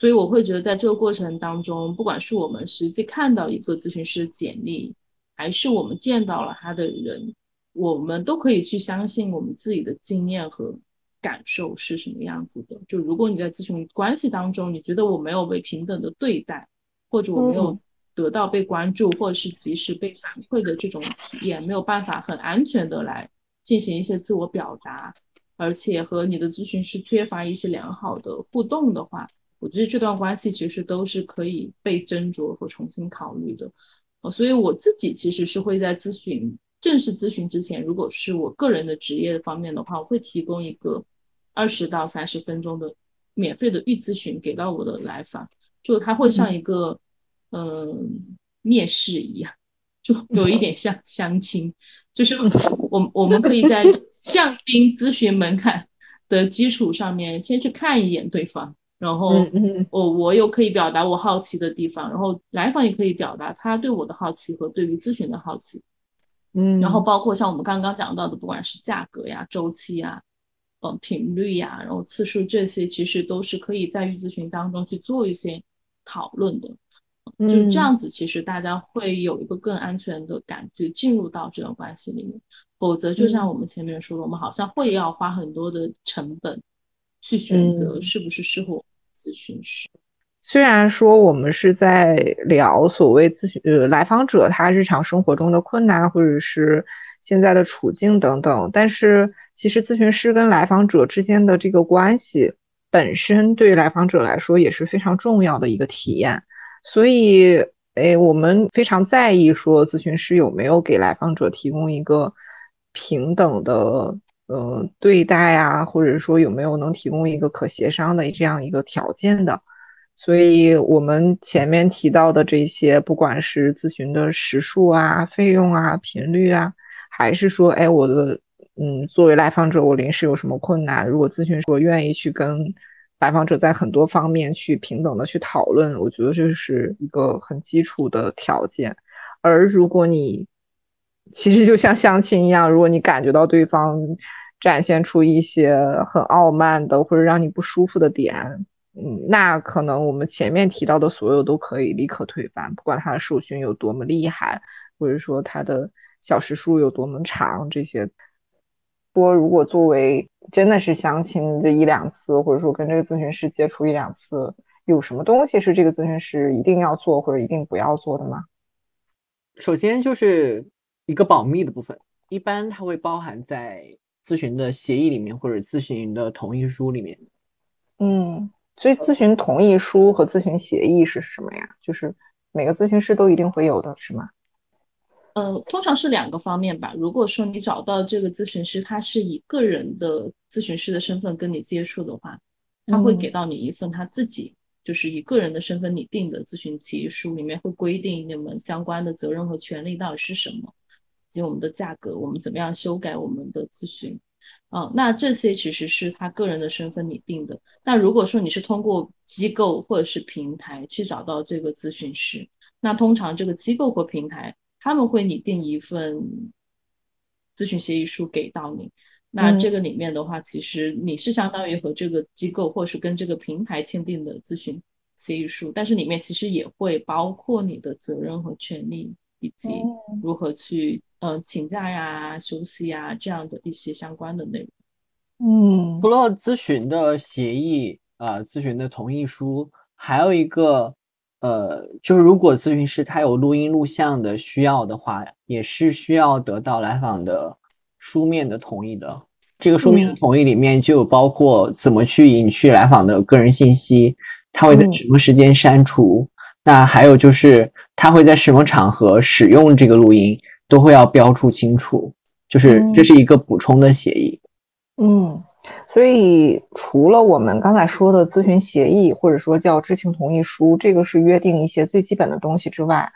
所以我会觉得在这个过程当中，不管是我们实际看到一个咨询师的简历，还是我们见到了他的人。我们都可以去相信我们自己的经验和感受是什么样子的。就如果你在咨询关系当中，你觉得我没有被平等的对待，或者我没有得到被关注，或者是及时被反馈的这种体验，没有办法很安全的来进行一些自我表达，而且和你的咨询师缺乏一些良好的互动的话，我觉得这段关系其实都是可以被斟酌和重新考虑的。呃，所以我自己其实是会在咨询。正式咨询之前，如果是我个人的职业方面的话，我会提供一个二十到三十分钟的免费的预咨询给到我的来访，就他会像一个嗯面试一样，就有一点像 相亲，就是 我我们可以在降低咨询门槛的基础上面，先去看一眼对方，然后我我又可以表达我好奇的地方，然后来访也可以表达他对我的好奇和对于咨询的好奇。嗯，然后包括像我们刚刚讲到的，不管是价格呀、周期呀、呃频率呀，然后次数这些，其实都是可以在预咨询当中去做一些讨论的。就这样子，其实大家会有一个更安全的感觉进入到这段关系里面。否则，就像我们前面说的，我们好像会要花很多的成本去选择是不是适合咨询师。虽然说我们是在聊所谓咨询呃来访者他日常生活中的困难或者是现在的处境等等，但是其实咨询师跟来访者之间的这个关系本身对来访者来说也是非常重要的一个体验。所以，哎，我们非常在意说咨询师有没有给来访者提供一个平等的呃对待啊，或者说有没有能提供一个可协商的这样一个条件的。所以，我们前面提到的这些，不管是咨询的时数啊、费用啊、频率啊，还是说，哎，我的，嗯，作为来访者，我临时有什么困难，如果咨询师我愿意去跟来访者在很多方面去平等的去讨论，我觉得这是一个很基础的条件。而如果你其实就像相亲一样，如果你感觉到对方展现出一些很傲慢的或者让你不舒服的点，嗯，那可能我们前面提到的所有都可以立刻推翻，不管他的受训有多么厉害，或者说他的小时数有多么长，这些说如果作为真的是相亲这一两次，或者说跟这个咨询师接触一两次，有什么东西是这个咨询师一定要做或者一定不要做的吗？首先就是一个保密的部分，一般它会包含在咨询的协议里面或者咨询的同意书里面。嗯。所以，咨询同意书和咨询协议是什么呀？就是每个咨询师都一定会有的，是吗？呃，通常是两个方面吧。如果说你找到这个咨询师，他是以个人的咨询师的身份跟你接触的话，他会给到你一份他自己就是以个人的身份拟定的咨询协议书，里面会规定你们相关的责任和权利到底是什么，以及我们的价格，我们怎么样修改我们的咨询。嗯，那这些其实是他个人的身份拟定的。那如果说你是通过机构或者是平台去找到这个咨询师，那通常这个机构或平台他们会拟定一份咨询协议书给到你。那这个里面的话，其实你是相当于和这个机构或是跟这个平台签订的咨询协议书，但是里面其实也会包括你的责任和权利以及如何去。呃，请假呀、休息呀，这样的一些相关的内容。嗯，除了咨询的协议，呃，咨询的同意书，还有一个呃，就是如果咨询师他有录音录像的需要的话，也是需要得到来访的书面的同意的。这个书面的同意里面就有包括怎么去隐去来访的个人信息，他会在什么时间删除，那还有就是他会在什么场合使用这个录音，都会要标注清楚。就是这是一个补充的协议。嗯。所以，除了我们刚才说的咨询协议，或者说叫知情同意书，这个是约定一些最基本的东西之外，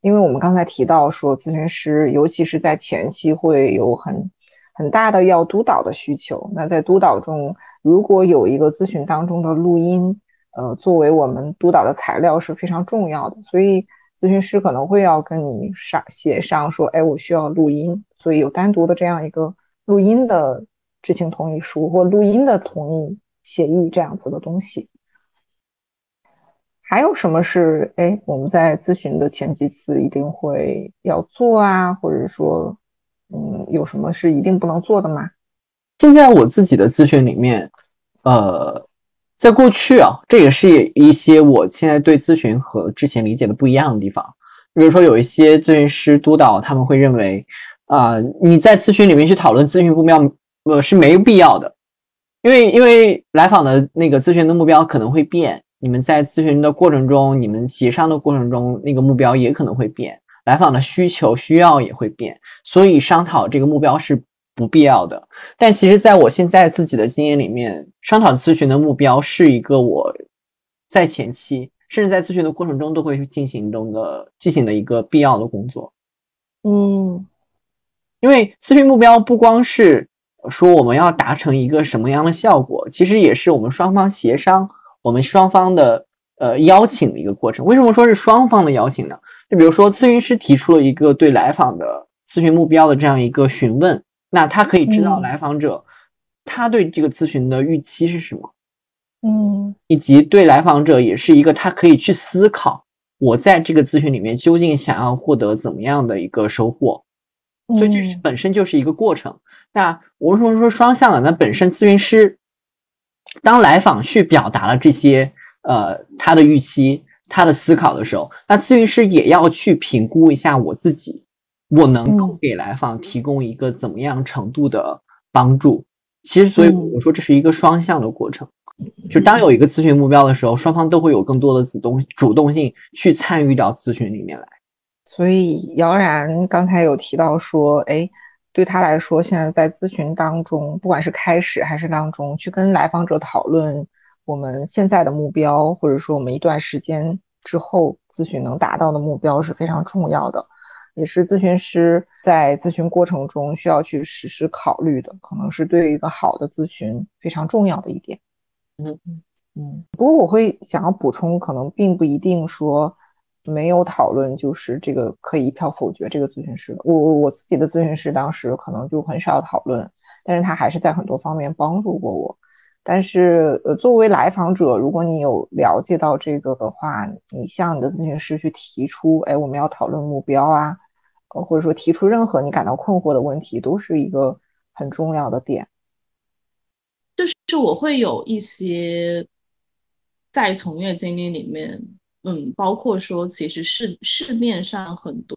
因为我们刚才提到说，咨询师尤其是在前期会有很很大的要督导的需求。那在督导中，如果有一个咨询当中的录音，呃，作为我们督导的材料是非常重要的。所以，咨询师可能会要跟你上写上说，哎，我需要录音，所以有单独的这样一个录音的。知情同意书或录音的同意协议这样子的东西，还有什么是哎我们在咨询的前几次一定会要做啊，或者说嗯有什么是一定不能做的吗？现在我自己的咨询里面，呃，在过去啊，这也是一些我现在对咨询和之前理解的不一样的地方。比如说有一些咨询师督导他们会认为啊你在咨询里面去讨论咨询目标。呃，是没必要的，因为因为来访的那个咨询的目标可能会变，你们在咨询的过程中，你们协商的过程中，那个目标也可能会变，来访的需求需要也会变，所以商讨这个目标是不必要的。但其实，在我现在自己的经验里面，商讨咨询的目标是一个我在前期，甚至在咨询的过程中都会进行中的进行的一个必要的工作。嗯，因为咨询目标不光是。说我们要达成一个什么样的效果，其实也是我们双方协商，我们双方的呃邀请的一个过程。为什么说是双方的邀请呢？就比如说咨询师提出了一个对来访的咨询目标的这样一个询问，那他可以知道来访者他对这个咨询的预期是什么，嗯，以及对来访者也是一个他可以去思考我在这个咨询里面究竟想要获得怎么样的一个收获。所以这是本身就是一个过程。那我为什么说双向的？那本身咨询师当来访去表达了这些呃他的预期、他的思考的时候，那咨询师也要去评估一下我自己，我能够给来访提供一个怎么样程度的帮助。其实，所以我说这是一个双向的过程。就当有一个咨询目标的时候，双方都会有更多的主动主动性去参与到咨询里面来。所以姚然刚才有提到说，哎。对他来说，现在在咨询当中，不管是开始还是当中，去跟来访者讨论我们现在的目标，或者说我们一段时间之后咨询能达到的目标是非常重要的，也是咨询师在咨询过程中需要去实时考虑的，可能是对于一个好的咨询非常重要的一点。嗯嗯嗯。不过我会想要补充，可能并不一定说。没有讨论，就是这个可以一票否决这个咨询师的。我我我自己的咨询师当时可能就很少讨论，但是他还是在很多方面帮助过我。但是呃，作为来访者，如果你有了解到这个的话，你向你的咨询师去提出，哎，我们要讨论目标啊，或者说提出任何你感到困惑的问题，都是一个很重要的点。就是我会有一些在从业经历里面。嗯，包括说，其实市市面上很多，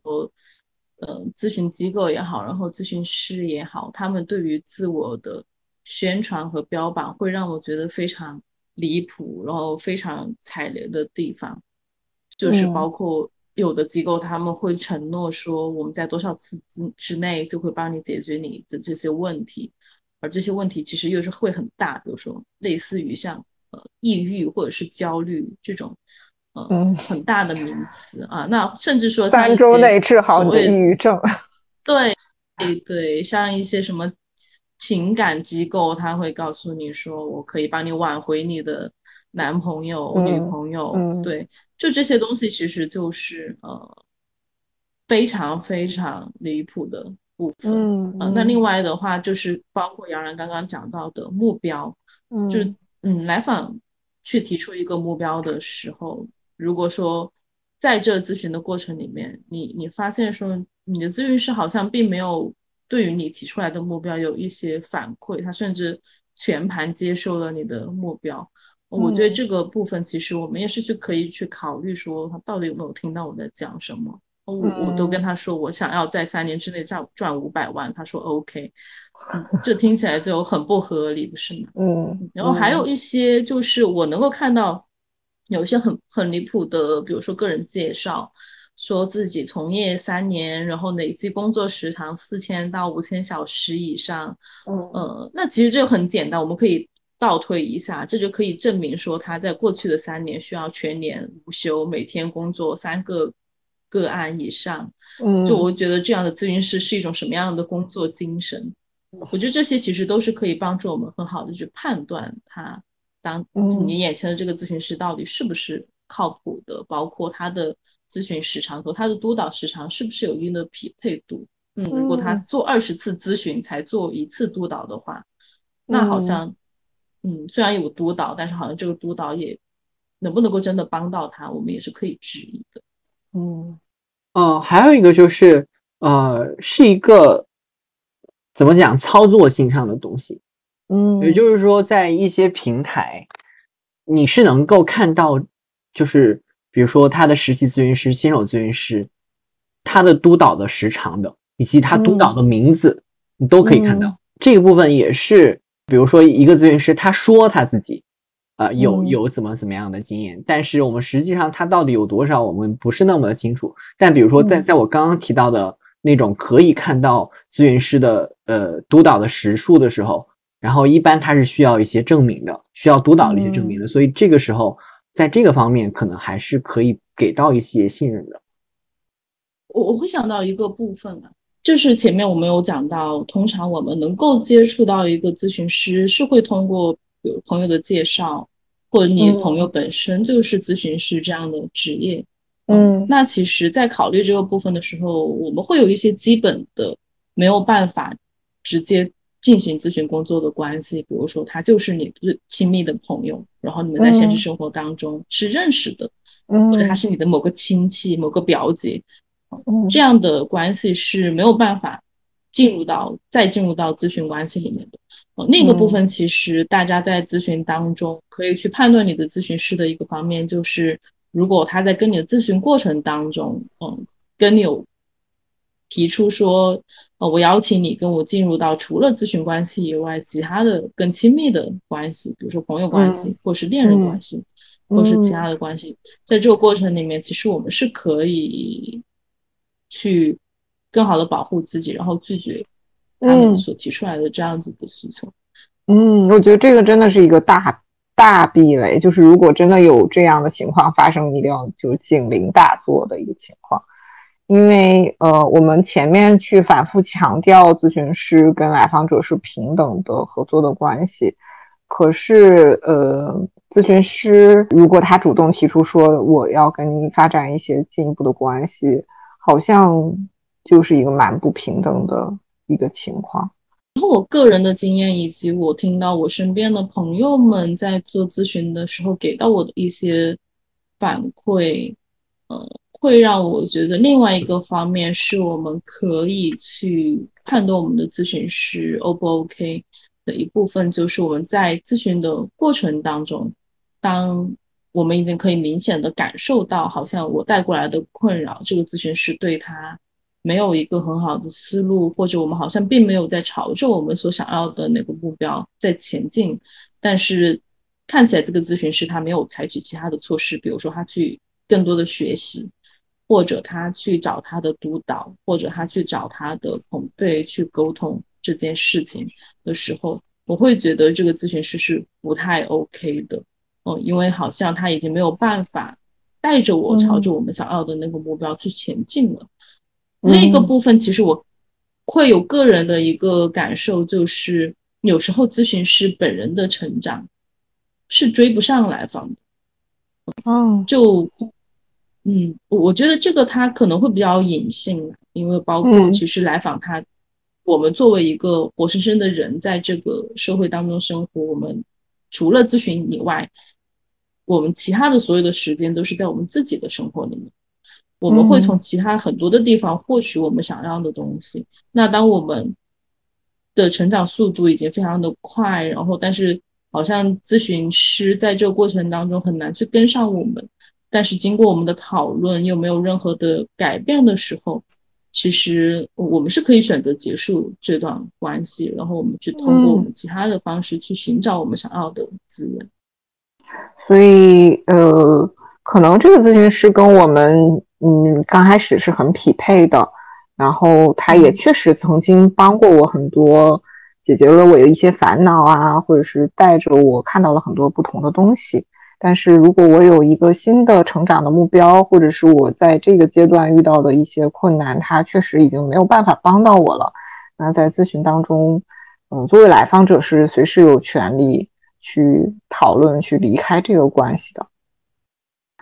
呃，咨询机构也好，然后咨询师也好，他们对于自我的宣传和标榜，会让我觉得非常离谱，然后非常踩雷的地方，就是包括有的机构他们会承诺说，我们在多少次之之内就会帮你解决你的这些问题，而这些问题其实又是会很大，比如说类似于像呃抑郁或者是焦虑这种。嗯，很大的名词啊，那甚至说三周内治好你的抑郁症，对，对对，像一些什么情感机构，他会告诉你说，我可以帮你挽回你的男朋友、女朋友，对，就这些东西其实就是呃非常非常离谱的部分。嗯，那另外的话就是包括杨然刚刚讲到的目标，就是嗯，来访去提出一个目标的时候。如果说在这咨询的过程里面，你你发现说你的咨询师好像并没有对于你提出来的目标有一些反馈，他甚至全盘接受了你的目标，我觉得这个部分其实我们也是去可以去考虑说，他到底有没有听到我在讲什么。我我都跟他说，我想要在三年之内赚赚五百万，他说 OK，这听起来就很不合理，不是吗？嗯。然后还有一些就是我能够看到有一些很很离谱的，比如说个人介绍。说自己从业三年，然后累计工作时长四千到五千小时以上。嗯呃，那其实这个很简单，我们可以倒推一下，这就可以证明说他在过去的三年需要全年无休，每天工作三个个案以上。嗯，就我觉得这样的咨询师是一种什么样的工作精神？我觉得这些其实都是可以帮助我们很好的去判断他，当你眼前的这个咨询师到底是不是靠谱的，包括他的。咨询时长和他的督导时长是不是有一定的匹配度？嗯，如果他做二十次咨询才做一次督导的话，那好像，嗯，虽然有督导，但是好像这个督导也能不能够真的帮到他，我们也是可以质疑的。嗯，哦，还有一个就是，呃，是一个怎么讲操作性上的东西。嗯，也就是说，在一些平台，你是能够看到，就是。比如说，他的实习咨询师、新手咨询师，他的督导的时长的，以及他督导的名字，你都可以看到。这个部分也是，比如说一个咨询师，他说他自己，啊，有有怎么怎么样的经验，但是我们实际上他到底有多少，我们不是那么的清楚。但比如说，在在我刚刚提到的那种可以看到咨询师的呃督导的时数的时候，然后一般他是需要一些证明的，需要督导的一些证明的，所以这个时候。在这个方面，可能还是可以给到一些信任的。我我会想到一个部分啊，就是前面我们有讲到，通常我们能够接触到一个咨询师，是会通过比如朋友的介绍，或者你朋友本身就是咨询师这样的职业。嗯，那其实，在考虑这个部分的时候，我们会有一些基本的没有办法直接。进行咨询工作的关系，比如说他就是你最亲密的朋友，然后你们在现实生活当中是认识的，嗯或者他是你的某个亲戚、某个表姐，这样的关系是没有办法进入到再进入到咨询关系里面的。哦那个部分其实大家在咨询当中可以去判断你的咨询师的一个方面，就是如果他在跟你的咨询过程当中，嗯，跟你有。提出说，呃，我邀请你跟我进入到除了咨询关系以外，其他的更亲密的关系，比如说朋友关系，或是恋人关系，或是其他的关系。在这个过程里面，其实我们是可以去更好的保护自己，然后拒绝他们所提出来的这样子的需求。嗯，我觉得这个真的是一个大大壁垒，就是如果真的有这样的情况发生，一定要就是警铃大作的一个情况。因为呃，我们前面去反复强调咨询师跟来访者是平等的合作的关系，可是呃，咨询师如果他主动提出说我要跟你发展一些进一步的关系，好像就是一个蛮不平等的一个情况。然后我个人的经验以及我听到我身边的朋友们在做咨询的时候给到我的一些反馈，呃。会让我觉得另外一个方面是我们可以去判断我们的咨询师 O 不 OK 的一部分，就是我们在咨询的过程当中，当我们已经可以明显的感受到，好像我带过来的困扰，这个咨询师对他没有一个很好的思路，或者我们好像并没有在朝着我们所想要的那个目标在前进，但是看起来这个咨询师他没有采取其他的措施，比如说他去更多的学习。或者他去找他的督导，或者他去找他的同辈去沟通这件事情的时候，我会觉得这个咨询师是不太 OK 的，嗯，因为好像他已经没有办法带着我朝着我们想要的那个目标去前进了。那个部分其实我会有个人的一个感受，就是有时候咨询师本人的成长是追不上来访的，嗯，就。嗯，我觉得这个他可能会比较隐性，因为包括其实来访他，我们作为一个活生生的人，在这个社会当中生活，我们除了咨询以外，我们其他的所有的时间都是在我们自己的生活里面，我们会从其他很多的地方获取我们想要的东西。那当我们的成长速度已经非常的快，然后但是。好像咨询师在这个过程当中很难去跟上我们，但是经过我们的讨论又没有任何的改变的时候，其实我们是可以选择结束这段关系，然后我们去通过我们其他的方式去寻找我们想要的资源。所以，呃，可能这个咨询师跟我们，嗯，刚开始是很匹配的，然后他也确实曾经帮过我很多。解决了我的一些烦恼啊，或者是带着我看到了很多不同的东西。但是如果我有一个新的成长的目标，或者是我在这个阶段遇到的一些困难，他确实已经没有办法帮到我了。那在咨询当中，嗯，作为来访者是随时有权利去讨论去离开这个关系的。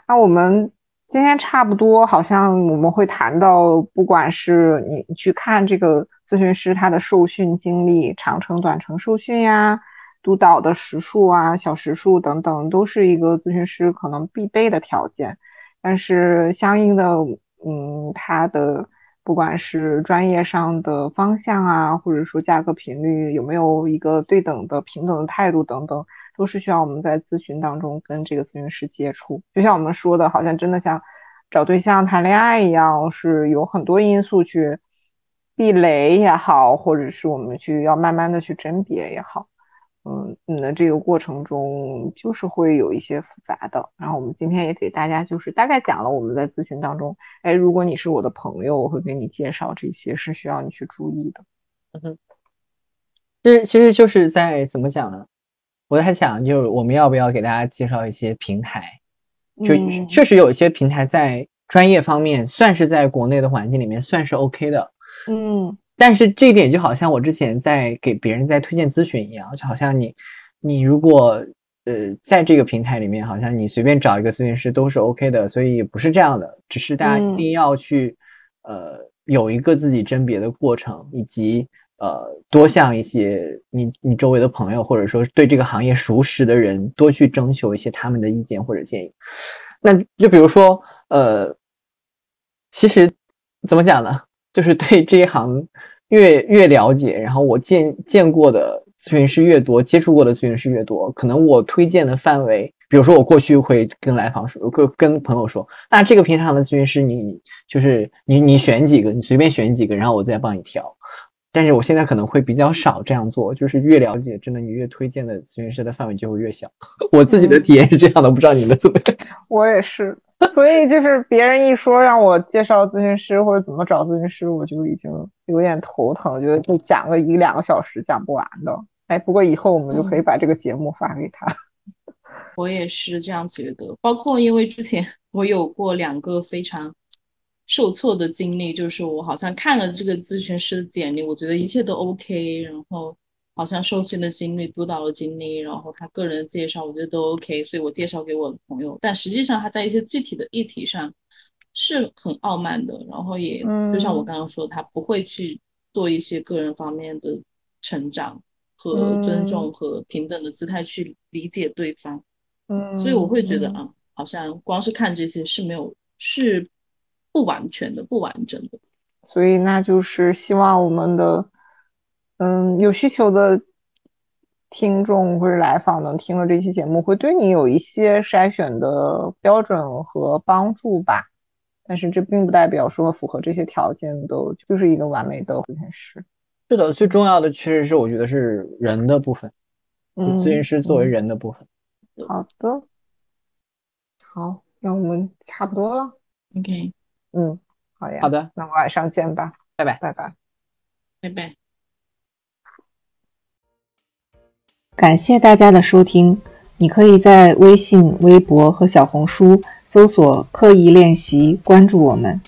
那我们今天差不多，好像我们会谈到，不管是你去看这个。咨询师他的受训经历，长程、短程受训呀，督导的时数啊、小时数等等，都是一个咨询师可能必备的条件。但是相应的，嗯，他的不管是专业上的方向啊，或者说价格频率有没有一个对等的平等的态度等等，都是需要我们在咨询当中跟这个咨询师接触。就像我们说的，好像真的像找对象谈恋爱一样，是有很多因素去。避雷也好，或者是我们去要慢慢的去甄别也好，嗯，那这个过程中就是会有一些复杂的。然后我们今天也给大家就是大概讲了我们在咨询当中，哎，如果你是我的朋友，我会给你介绍这些是需要你去注意的。嗯哼，其实其实就是在怎么讲呢？我在想，就是我们要不要给大家介绍一些平台？就确实有一些平台在专业方面算是在国内的环境里面算是 OK 的。嗯，但是这一点就好像我之前在给别人在推荐咨询一样，就好像你，你如果呃在这个平台里面，好像你随便找一个咨询师都是 OK 的，所以不是这样的，只是大家一定要去呃有一个自己甄别的过程，以及呃多向一些你你周围的朋友或者说对这个行业熟识的人多去征求一些他们的意见或者建议。那就比如说呃，其实怎么讲呢？就是对这一行越越了解，然后我见见过的咨询师越多，接触过的咨询师越多，可能我推荐的范围，比如说我过去会跟来访说，跟跟朋友说，那这个平台上的咨询师，你就是你你选几个，你随便选几个，然后我再帮你挑。但是我现在可能会比较少这样做，就是越了解，真的你越推荐的咨询师的范围就会越小。我自己的体验是这样的，不知道你们怎么样？我也是。所以就是别人一说让我介绍咨询师或者怎么找咨询师，我就已经有点头疼，觉得就讲个一两个小时讲不完的。哎，不过以后我们就可以把这个节目发给他。我也是这样觉得，包括因为之前我有过两个非常受挫的经历，就是我好像看了这个咨询师的简历，我觉得一切都 OK，然后。好像受训的经历、督导的经历，然后他个人的介绍，我觉得都 OK，所以我介绍给我的朋友。但实际上他在一些具体的议题上是很傲慢的，然后也就像我刚刚说，他不会去做一些个人方面的成长和尊重和平等的姿态去理解对方。嗯，所以我会觉得啊，好像光是看这些是没有是不完全的、不完整的。所以那就是希望我们的。嗯，有需求的听众或者来访能，听了这期节目，会对你有一些筛选的标准和帮助吧。但是这并不代表说符合这些条件的就是一个完美的咨询师。是的，最重要的确实是我觉得是人的部分，嗯咨询师作为人的部分。好的，好，那我们差不多了。OK，嗯，好呀。好的，那晚上见吧，拜拜，拜拜，拜拜。感谢大家的收听，你可以在微信、微博和小红书搜索“刻意练习”，关注我们。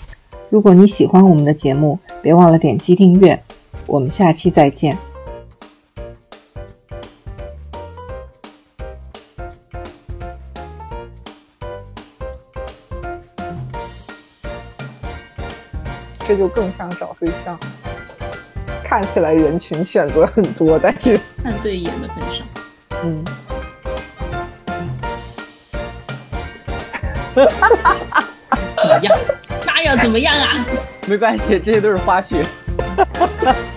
如果你喜欢我们的节目，别忘了点击订阅。我们下期再见。这就更像找对象。看起来人群选择很多，但是 看对眼的很少。嗯，怎么样？那要怎么样啊？没关系，这些都是花絮。